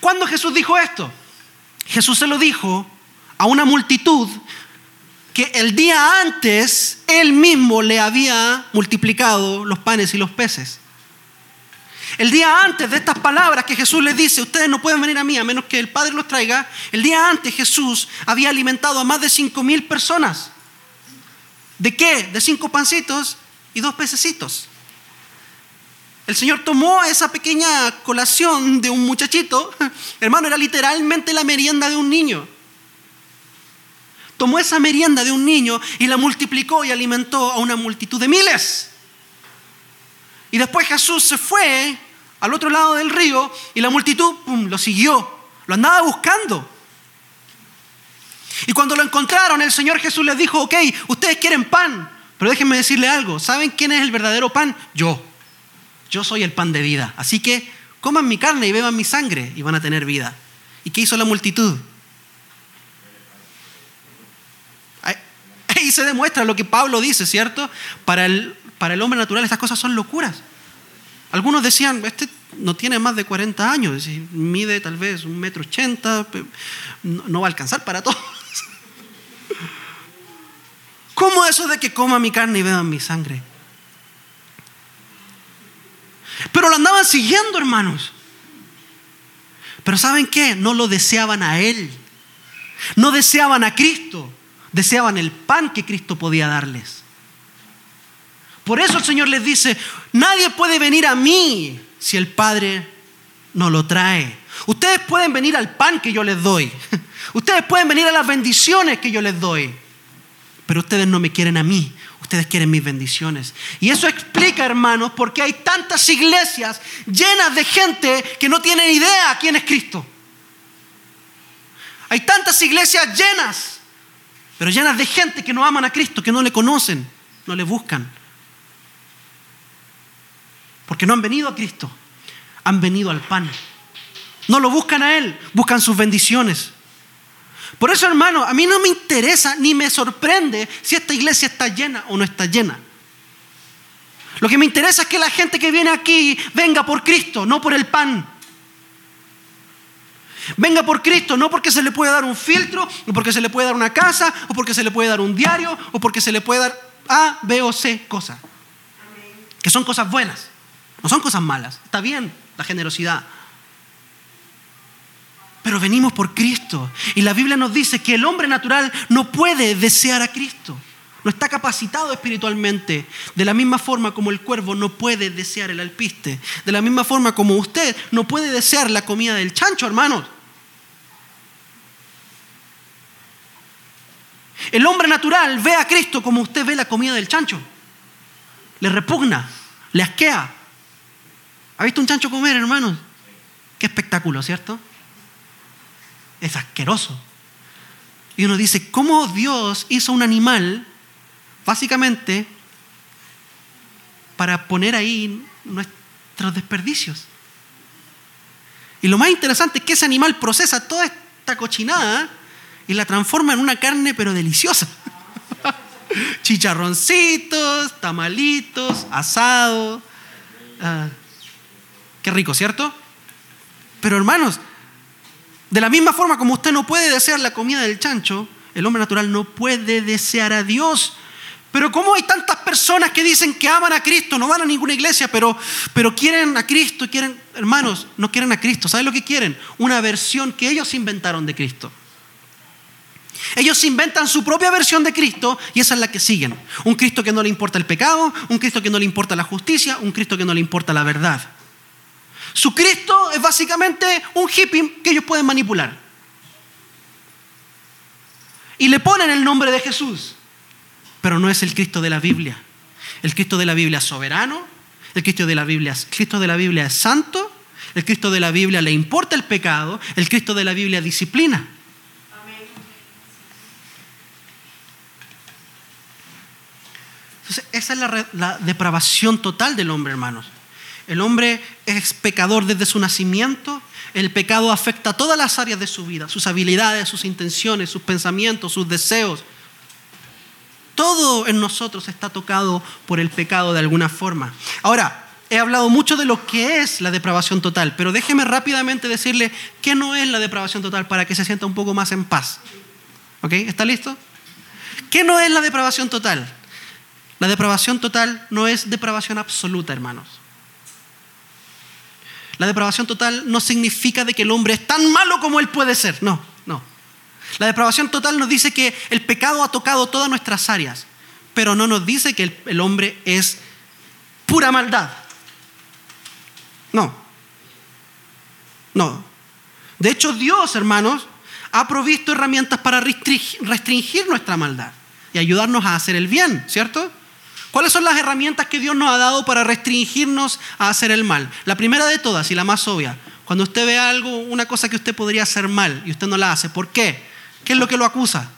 ¿Cuándo Jesús dijo esto? Jesús se lo dijo a una multitud que el día antes él mismo le había multiplicado los panes y los peces. El día antes de estas palabras que Jesús les dice, ustedes no pueden venir a mí a menos que el Padre los traiga, el día antes Jesús había alimentado a más de cinco mil personas. ¿De qué? De cinco pancitos y dos pececitos. El Señor tomó esa pequeña colación de un muchachito, hermano, era literalmente la merienda de un niño. Tomó esa merienda de un niño y la multiplicó y alimentó a una multitud de miles. Y después Jesús se fue al otro lado del río y la multitud lo siguió, lo andaba buscando. Y cuando lo encontraron, el Señor Jesús les dijo, ok, ustedes quieren pan, pero déjenme decirle algo, ¿saben quién es el verdadero pan? Yo. Yo soy el pan de vida. Así que coman mi carne y beban mi sangre y van a tener vida. ¿Y qué hizo la multitud? Ahí se demuestra lo que Pablo dice, ¿cierto? Para el, para el hombre natural estas cosas son locuras. Algunos decían, este no tiene más de 40 años, mide tal vez un metro ochenta, no va a alcanzar para todos. ¿Cómo eso de que coma mi carne y beban mi sangre? Pero lo andaban siguiendo, hermanos. Pero ¿saben qué? No lo deseaban a Él. No deseaban a Cristo. Deseaban el pan que Cristo podía darles. Por eso el Señor les dice, nadie puede venir a mí si el Padre no lo trae. Ustedes pueden venir al pan que yo les doy. Ustedes pueden venir a las bendiciones que yo les doy. Pero ustedes no me quieren a mí. Ustedes quieren mis bendiciones. Y eso explica, hermanos, por qué hay tantas iglesias llenas de gente que no tienen idea quién es Cristo. Hay tantas iglesias llenas, pero llenas de gente que no aman a Cristo, que no le conocen, no le buscan. Porque no han venido a Cristo, han venido al pan. No lo buscan a Él, buscan sus bendiciones. Por eso, hermano, a mí no me interesa ni me sorprende si esta iglesia está llena o no está llena. Lo que me interesa es que la gente que viene aquí venga por Cristo, no por el pan. Venga por Cristo, no porque se le puede dar un filtro, o porque se le puede dar una casa, o porque se le puede dar un diario, o porque se le puede dar A, B o C cosas. Que son cosas buenas, no son cosas malas. Está bien la generosidad, pero venimos por Cristo. Y la Biblia nos dice que el hombre natural no puede desear a Cristo. No está capacitado espiritualmente. De la misma forma como el cuervo no puede desear el alpiste. De la misma forma como usted no puede desear la comida del chancho, hermanos. El hombre natural ve a Cristo como usted ve la comida del chancho. Le repugna, le asquea. ¿Ha visto un chancho comer, hermanos? Qué espectáculo, ¿cierto? Es asqueroso. Y uno dice, ¿cómo Dios hizo un animal básicamente para poner ahí nuestros desperdicios? Y lo más interesante es que ese animal procesa toda esta cochinada y la transforma en una carne pero deliciosa. Chicharroncitos, tamalitos, asado. Ah, qué rico, ¿cierto? Pero hermanos, de la misma forma como usted no puede desear la comida del chancho, el hombre natural no puede desear a Dios. Pero ¿cómo hay tantas personas que dicen que aman a Cristo, no van a ninguna iglesia, pero, pero quieren a Cristo, quieren, hermanos, no quieren a Cristo? ¿Saben lo que quieren? Una versión que ellos inventaron de Cristo. Ellos inventan su propia versión de Cristo y esa es la que siguen. Un Cristo que no le importa el pecado, un Cristo que no le importa la justicia, un Cristo que no le importa la verdad. Su Cristo es básicamente un hippie que ellos pueden manipular. Y le ponen el nombre de Jesús, pero no es el Cristo de la Biblia. El Cristo de la Biblia es soberano, el Cristo de la Biblia, Cristo de la Biblia es santo, el Cristo de la Biblia le importa el pecado, el Cristo de la Biblia disciplina. Entonces, esa es la, la depravación total del hombre, hermanos. El hombre es pecador desde su nacimiento. El pecado afecta a todas las áreas de su vida, sus habilidades, sus intenciones, sus pensamientos, sus deseos. Todo en nosotros está tocado por el pecado de alguna forma. Ahora, he hablado mucho de lo que es la depravación total, pero déjeme rápidamente decirle qué no es la depravación total para que se sienta un poco más en paz. ¿Ok? ¿Está listo? ¿Qué no es la depravación total? La depravación total no es depravación absoluta, hermanos. La depravación total no significa de que el hombre es tan malo como él puede ser. No, no. La depravación total nos dice que el pecado ha tocado todas nuestras áreas, pero no nos dice que el, hombre es pura maldad. No. No. De hecho, Dios, hermanos, ha provisto herramientas para restringir nuestra maldad y ayudarnos a hacer el bien, ¿cierto? ¿Cuáles son las herramientas que Dios nos ha dado para restringirnos a hacer el mal? La primera de todas y la más obvia, cuando usted ve algo, una cosa que usted podría hacer mal y usted no la hace, ¿por qué? ¿Qué es lo que lo acusa?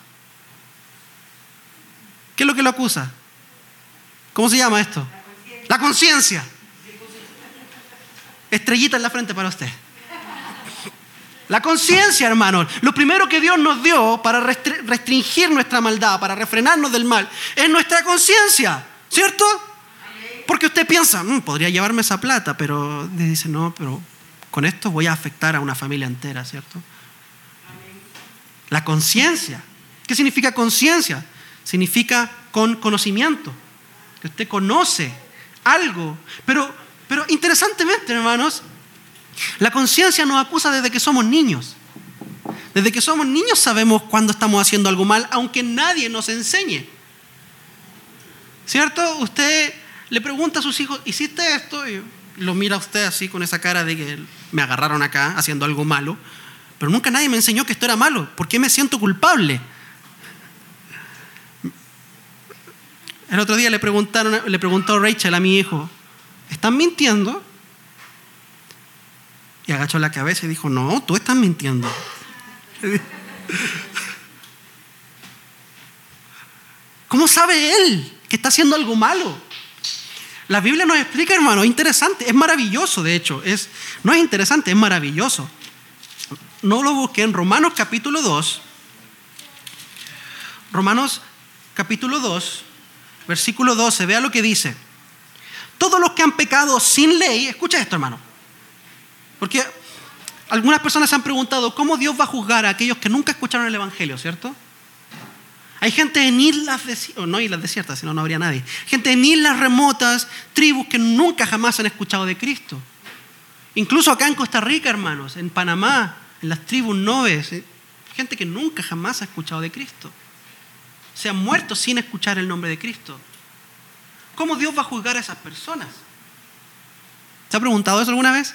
¿Qué es lo que lo acusa? ¿Cómo se llama esto? La conciencia. Estrellita en la frente para usted. La conciencia, hermanos. Lo primero que Dios nos dio para restringir nuestra maldad, para refrenarnos del mal, es nuestra conciencia. ¿Cierto? Porque usted piensa, mm, podría llevarme esa plata, pero dice, no, pero con esto voy a afectar a una familia entera, ¿cierto? La conciencia. ¿Qué significa conciencia? Significa con conocimiento. Que usted conoce algo. Pero, pero interesantemente, hermanos, la conciencia nos acusa desde que somos niños. Desde que somos niños sabemos cuando estamos haciendo algo mal, aunque nadie nos enseñe. ¿Cierto? Usted le pregunta a sus hijos, ¿hiciste esto? Y lo mira usted así con esa cara de que me agarraron acá haciendo algo malo. Pero nunca nadie me enseñó que esto era malo. ¿Por qué me siento culpable? El otro día le, preguntaron, le preguntó Rachel a mi hijo, ¿están mintiendo? Y agachó la cabeza y dijo, no, tú estás mintiendo. ¿Cómo sabe él que está haciendo algo malo? La Biblia nos explica, hermano, es interesante, es maravilloso, de hecho, es, no es interesante, es maravilloso. No lo busqué en Romanos capítulo 2. Romanos capítulo 2, versículo 12, vea lo que dice. Todos los que han pecado sin ley, escucha esto, hermano. Porque algunas personas se han preguntado cómo Dios va a juzgar a aquellos que nunca escucharon el Evangelio, ¿cierto? Hay gente en islas, desiertas, no islas desiertas, si no, no habría nadie. Gente en islas remotas, tribus que nunca jamás han escuchado de Cristo. Incluso acá en Costa Rica, hermanos, en Panamá, en las tribus noves, eh, gente que nunca jamás ha escuchado de Cristo. Se han muerto sin escuchar el nombre de Cristo. ¿Cómo Dios va a juzgar a esas personas? ¿Se ha preguntado eso alguna vez?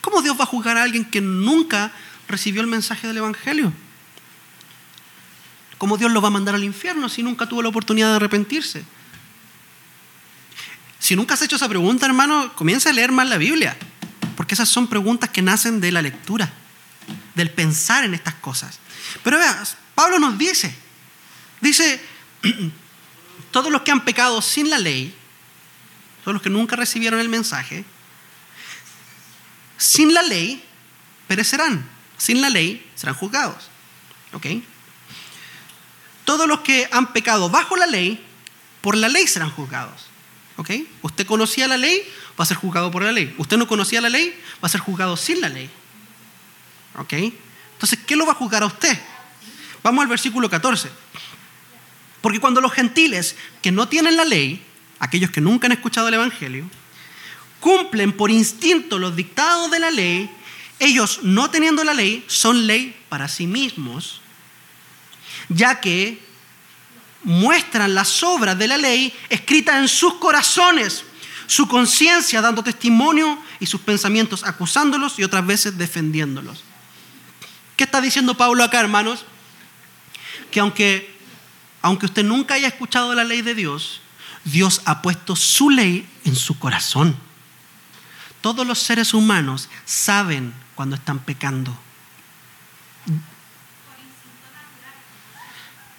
¿Cómo Dios va a juzgar a alguien que nunca recibió el mensaje del Evangelio? ¿Cómo Dios lo va a mandar al infierno si nunca tuvo la oportunidad de arrepentirse? Si nunca has hecho esa pregunta, hermano, comienza a leer más la Biblia, porque esas son preguntas que nacen de la lectura, del pensar en estas cosas. Pero veas, Pablo nos dice, dice, todos los que han pecado sin la ley, todos los que nunca recibieron el mensaje, sin la ley perecerán. Sin la ley serán juzgados. ¿Ok? Todos los que han pecado bajo la ley, por la ley serán juzgados. ¿Ok? Usted conocía la ley, va a ser juzgado por la ley. Usted no conocía la ley, va a ser juzgado sin la ley. ¿Ok? Entonces, ¿qué lo va a juzgar a usted? Vamos al versículo 14. Porque cuando los gentiles que no tienen la ley, aquellos que nunca han escuchado el Evangelio, cumplen por instinto los dictados de la ley, ellos no teniendo la ley son ley para sí mismos, ya que muestran las obras de la ley escritas en sus corazones, su conciencia dando testimonio y sus pensamientos acusándolos y otras veces defendiéndolos. ¿Qué está diciendo Pablo acá, hermanos? Que aunque, aunque usted nunca haya escuchado la ley de Dios, Dios ha puesto su ley en su corazón. Todos los seres humanos saben cuando están pecando.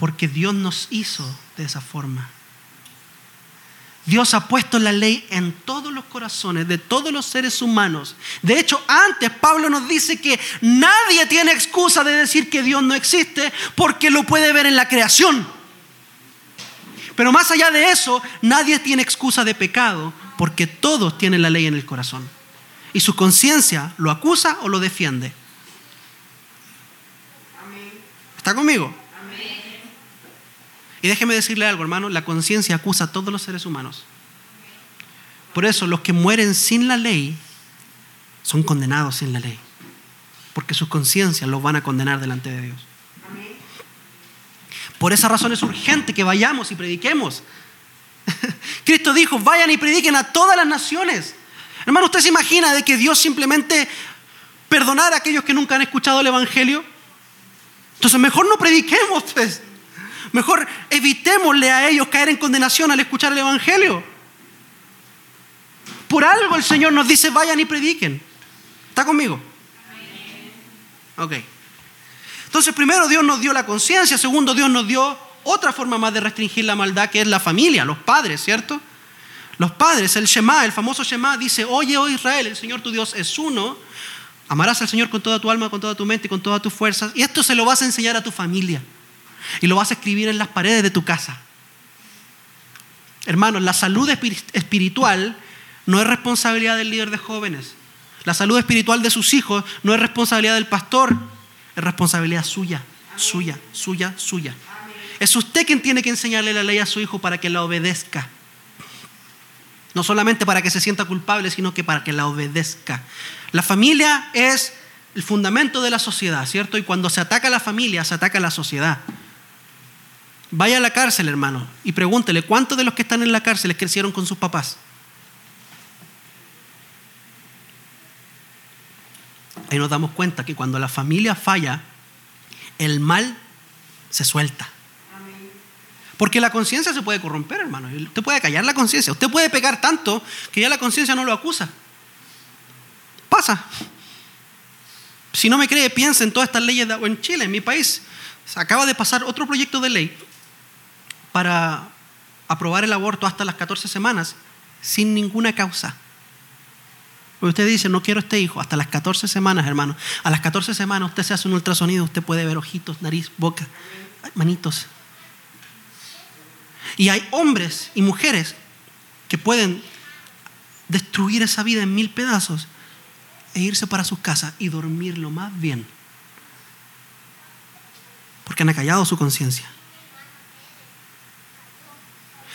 Porque Dios nos hizo de esa forma. Dios ha puesto la ley en todos los corazones de todos los seres humanos. De hecho, antes Pablo nos dice que nadie tiene excusa de decir que Dios no existe porque lo puede ver en la creación. Pero más allá de eso, nadie tiene excusa de pecado porque todos tienen la ley en el corazón. Y su conciencia lo acusa o lo defiende. ¿Está conmigo? Y déjeme decirle algo, hermano, la conciencia acusa a todos los seres humanos. Por eso los que mueren sin la ley son condenados sin la ley, porque sus conciencias los van a condenar delante de Dios. Por esa razón es urgente que vayamos y prediquemos. Cristo dijo, vayan y prediquen a todas las naciones. Hermano, ¿usted se imagina de que Dios simplemente perdonara a aquellos que nunca han escuchado el Evangelio? Entonces mejor no prediquemos, pues. Mejor evitémosle a ellos caer en condenación al escuchar el Evangelio. Por algo el Señor nos dice, vayan y prediquen. ¿Está conmigo? Ok. Entonces, primero Dios nos dio la conciencia, segundo Dios nos dio otra forma más de restringir la maldad, que es la familia, los padres, ¿cierto? Los padres, el Shema, el famoso Shema, dice, oye, oh Israel, el Señor tu Dios es uno, amarás al Señor con toda tu alma, con toda tu mente con todas tus fuerzas, y esto se lo vas a enseñar a tu familia, y lo vas a escribir en las paredes de tu casa. Hermanos, la salud espiritual no es responsabilidad del líder de jóvenes. La salud espiritual de sus hijos no es responsabilidad del pastor, es responsabilidad suya, suya, suya, suya. Es usted quien tiene que enseñarle la ley a su hijo para que la obedezca. No solamente para que se sienta culpable, sino que para que la obedezca. La familia es el fundamento de la sociedad, ¿cierto? Y cuando se ataca a la familia, se ataca a la sociedad. Vaya a la cárcel, hermano, y pregúntele, ¿cuántos de los que están en la cárcel crecieron con sus papás? Ahí nos damos cuenta que cuando la familia falla, el mal se suelta. Porque la conciencia se puede corromper, hermano. Usted puede callar la conciencia. Usted puede pecar tanto que ya la conciencia no lo acusa. Pasa. Si no me cree, piensa en todas estas leyes de, en Chile, en mi país. Acaba de pasar otro proyecto de ley para aprobar el aborto hasta las 14 semanas sin ninguna causa. Porque usted dice, no quiero este hijo, hasta las 14 semanas, hermano. A las 14 semanas usted se hace un ultrasonido, usted puede ver ojitos, nariz, boca, manitos. Y hay hombres y mujeres que pueden destruir esa vida en mil pedazos e irse para sus casas y dormir lo más bien. Porque han acallado su conciencia.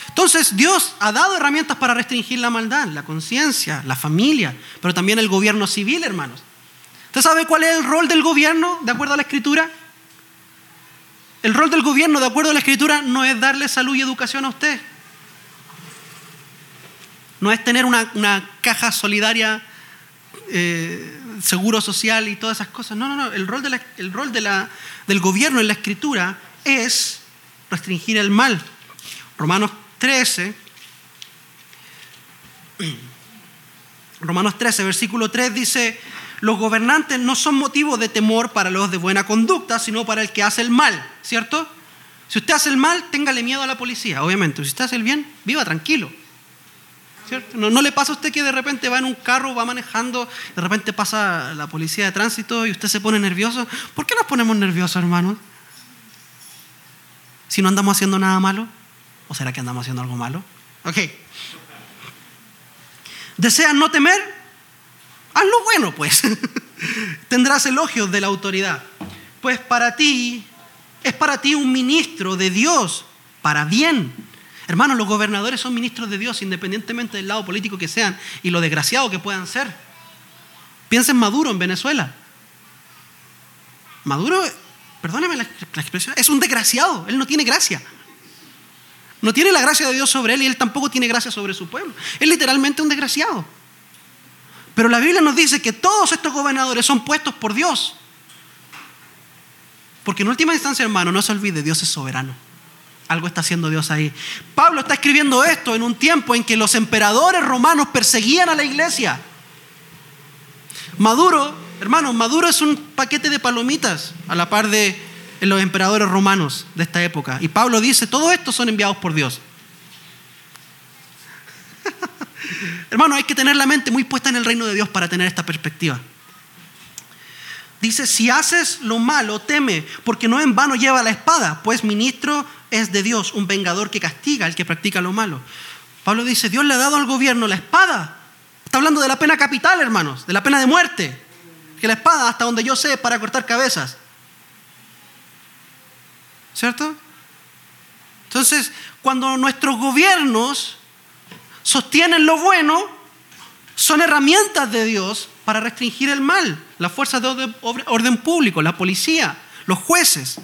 Entonces Dios ha dado herramientas para restringir la maldad, la conciencia, la familia, pero también el gobierno civil, hermanos. ¿Usted sabe cuál es el rol del gobierno de acuerdo a la escritura? El rol del gobierno, de acuerdo a la escritura, no es darle salud y educación a usted. No es tener una, caja solidaria, eh, seguro social y todas esas cosas. No, no, no. El rol, el rol de la, del gobierno en la escritura es restringir el mal. Romanos 13. Romanos 13, versículo 3 dice, los gobernantes no son motivo de temor para los de buena conducta, sino para el que hace el mal, ¿cierto? Si usted hace el mal, téngale miedo a la policía, obviamente. Si usted hace el bien, viva tranquilo. ¿Cierto? No, le pasa a usted que de repente va en un carro, va manejando, de repente pasa la policía de tránsito y usted se pone nervioso. ¿Por qué nos ponemos nerviosos, hermanos? Si no andamos haciendo nada malo. ¿O será que andamos haciendo algo malo? Ok. ¿Desean no temer? Hazlo bueno, pues. Tendrás elogios de la autoridad. Pues para ti, es para ti un ministro de Dios, para bien. Hermanos, los gobernadores son ministros de Dios, independientemente del lado político que sean y lo desgraciado que puedan ser. Piensa en Maduro en Venezuela. Maduro, perdóneme la, la expresión, es un desgraciado, él no tiene gracia. No tiene la gracia de Dios sobre él y él tampoco tiene gracia sobre su pueblo. Es literalmente un desgraciado. Pero la Biblia nos dice que todos estos gobernadores son puestos por Dios. Porque en última instancia, hermano, no se olvide, Dios es soberano. Algo está haciendo Dios ahí. Pablo está escribiendo esto en un tiempo en que los emperadores romanos perseguían a la iglesia. Maduro, hermano, Maduro es un paquete de palomitas a la par de los emperadores romanos de esta época. Y Pablo dice, todos estos son enviados por Dios. Hermano, hay que tener la mente muy puesta en el reino de Dios para tener esta perspectiva. Dice, si haces lo malo, teme, porque no en vano lleva la espada, pues ministro es de Dios, un vengador que castiga al que practica lo malo. Pablo dice, Dios le ha dado al gobierno la espada. Está hablando de la pena capital, hermanos, de la pena de muerte. Que la espada, hasta donde yo sé, para cortar cabezas. ¿Cierto? Entonces, cuando nuestros gobiernos sostienen lo bueno, son herramientas de Dios para restringir el mal. Las fuerzas de orden público, la policía, los jueces,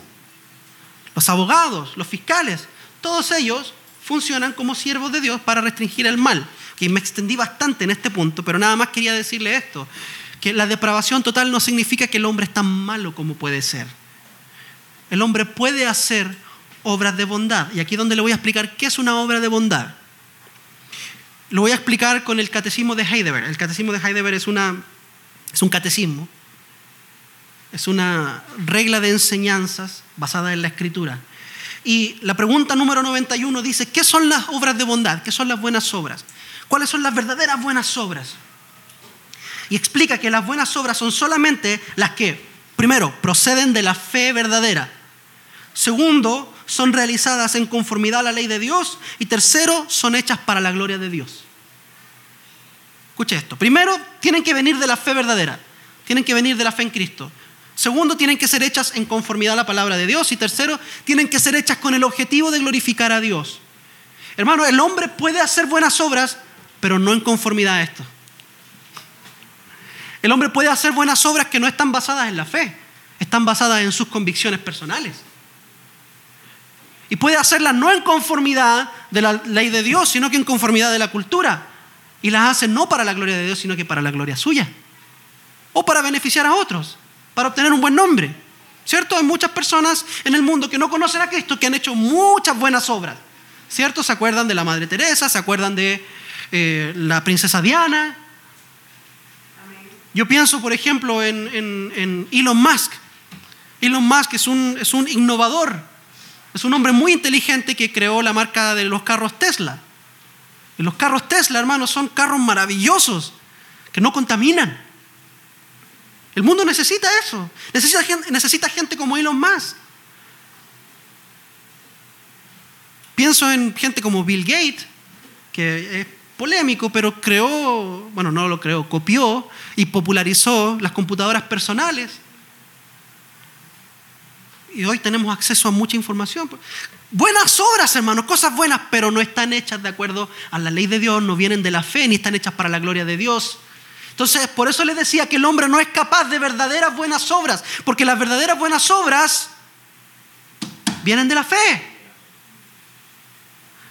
los abogados, los fiscales, todos ellos funcionan como siervos de Dios para restringir el mal. Que me extendí bastante en este punto, pero nada más quería decirle esto, que la depravación total no significa que el hombre es tan malo como puede ser. El hombre puede hacer obras de bondad. Y aquí es donde le voy a explicar qué es una obra de bondad. Lo voy a explicar con el catecismo de Heidelberg. El catecismo de Heidelberg es, una, es un catecismo, es una regla de enseñanzas basada en la escritura. Y la pregunta número 91 dice, ¿qué son las obras de bondad? ¿Qué son las buenas obras? ¿Cuáles son las verdaderas buenas obras? Y explica que las buenas obras son solamente las que, primero, proceden de la fe verdadera. Segundo, son realizadas en conformidad a la ley de Dios. Y tercero, son hechas para la gloria de Dios. Escuche esto. Primero, tienen que venir de la fe verdadera. Tienen que venir de la fe en Cristo. Segundo, tienen que ser hechas en conformidad a la palabra de Dios. Y tercero, tienen que ser hechas con el objetivo de glorificar a Dios. Hermano, el hombre puede hacer buenas obras, pero no en conformidad a esto. El hombre puede hacer buenas obras que no están basadas en la fe, están basadas en sus convicciones personales. Y puede hacerlas no en conformidad de la ley de Dios, sino que en conformidad de la cultura. Y las hace no para la gloria de Dios, sino que para la gloria suya. O para beneficiar a otros para obtener un buen nombre. ¿Cierto? Hay muchas personas en el mundo que no conocen a Cristo, que han hecho muchas buenas obras. ¿Cierto? Se acuerdan de la Madre Teresa, se acuerdan de eh, la princesa Diana. Yo pienso, por ejemplo, en, Elon Musk. Elon Musk es un, es un innovador, es un hombre muy inteligente que creó la marca de los carros Tesla. Y los carros Tesla, hermanos, son carros maravillosos, que no contaminan. El mundo necesita eso. Necesita gente, necesita gente como Elon Musk. Pienso en gente como Bill Gates, que es polémico, pero creó, bueno, no lo creó, copió y popularizó las computadoras personales. Y hoy tenemos acceso a mucha información. Buenas obras, hermanos, cosas buenas, pero no están hechas de acuerdo a la ley de Dios, no vienen de la fe, ni están hechas para la gloria de Dios. Entonces, por eso les decía que el hombre no es capaz de verdaderas buenas obras, porque las verdaderas buenas obras vienen de la fe.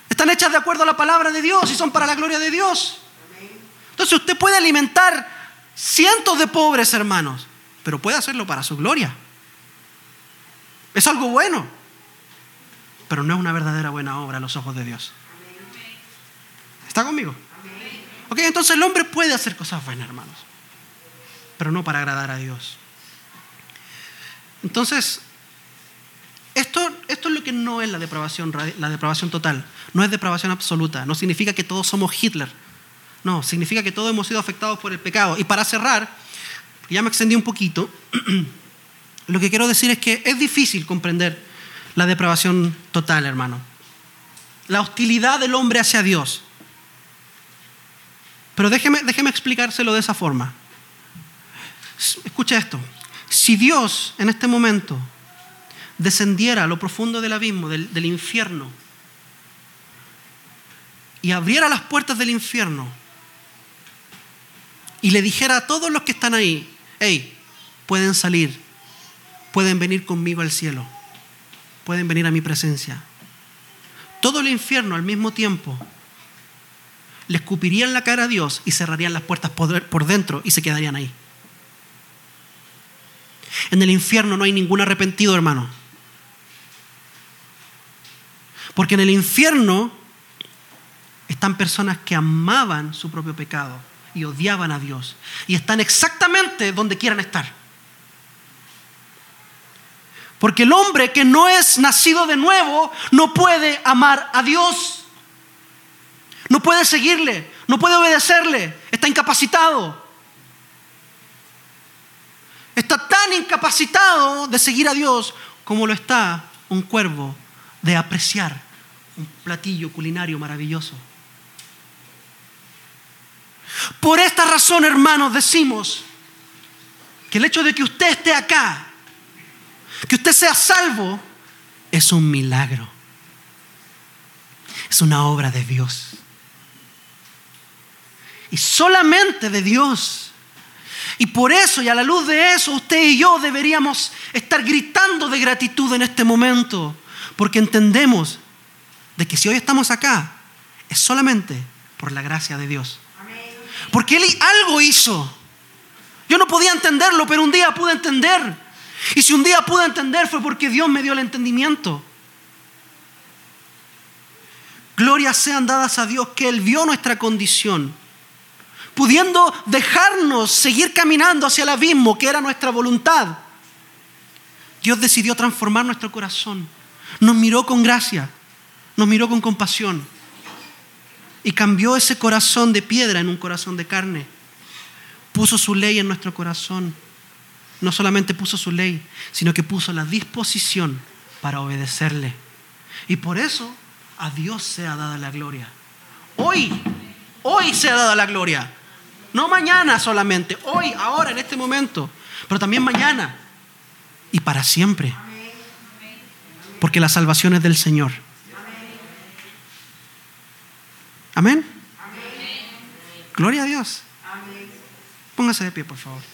Están hechas de acuerdo a la palabra de Dios y son para la gloria de Dios. Entonces usted puede alimentar cientos de pobres hermanos, pero puede hacerlo para su gloria. Es algo bueno, pero no es una verdadera buena obra a los ojos de Dios. ¿Está conmigo? Ok, entonces el hombre puede hacer cosas buenas, hermanos, pero no para agradar a Dios. Entonces, esto, esto es lo que no es la depravación, la depravación total. No es depravación absoluta. No significa que todos somos Hitler. No, significa que todos hemos sido afectados por el pecado. Y para cerrar, ya me extendí un poquito, lo que quiero decir es que es difícil comprender la depravación total, hermano. La hostilidad del hombre hacia Dios. Pero déjeme, déjeme explicárselo de esa forma. Escucha esto. Si Dios en este momento descendiera a lo profundo del abismo, del, del infierno, y abriera las puertas del infierno, y le dijera a todos los que están ahí, hey, pueden salir, pueden venir conmigo al cielo, pueden venir a mi presencia. Todo el infierno al mismo tiempo le escupirían la cara a Dios y cerrarían las puertas por dentro y se quedarían ahí. En el infierno no hay ningún arrepentido, hermano. Porque en el infierno están personas que amaban su propio pecado y odiaban a Dios. Y están exactamente donde quieran estar. Porque el hombre que no es nacido de nuevo no puede amar a Dios. No puede seguirle, no puede obedecerle, está incapacitado. Está tan incapacitado de seguir a Dios como lo está un cuervo de apreciar un platillo culinario maravilloso. Por esta razón, hermanos, decimos que el hecho de que usted esté acá, que usted sea salvo, es un milagro. Es una obra de Dios y solamente de Dios. Y por eso y a la luz de eso, usted y yo deberíamos estar gritando de gratitud en este momento, porque entendemos de que si hoy estamos acá, es solamente por la gracia de Dios. Porque Él algo hizo. Yo no podía entenderlo, pero un día pude entender. Y si un día pude entender fue porque Dios me dio el entendimiento. Glorias sean dadas a Dios que Él vio nuestra condición, pudiendo dejarnos seguir caminando hacia el abismo que era nuestra voluntad. Dios decidió transformar nuestro corazón. Nos miró con gracia, nos miró con compasión y cambió ese corazón de piedra en un corazón de carne. Puso su ley en nuestro corazón. No solamente puso su ley, sino que puso la disposición para obedecerle. Y por eso a Dios sea dada la gloria. Hoy, hoy sea dada la gloria. No mañana solamente, hoy, ahora, en este momento, pero también mañana y para siempre. Porque la salvación es del Señor. Amén. Gloria a Dios. Póngase de pie, por favor.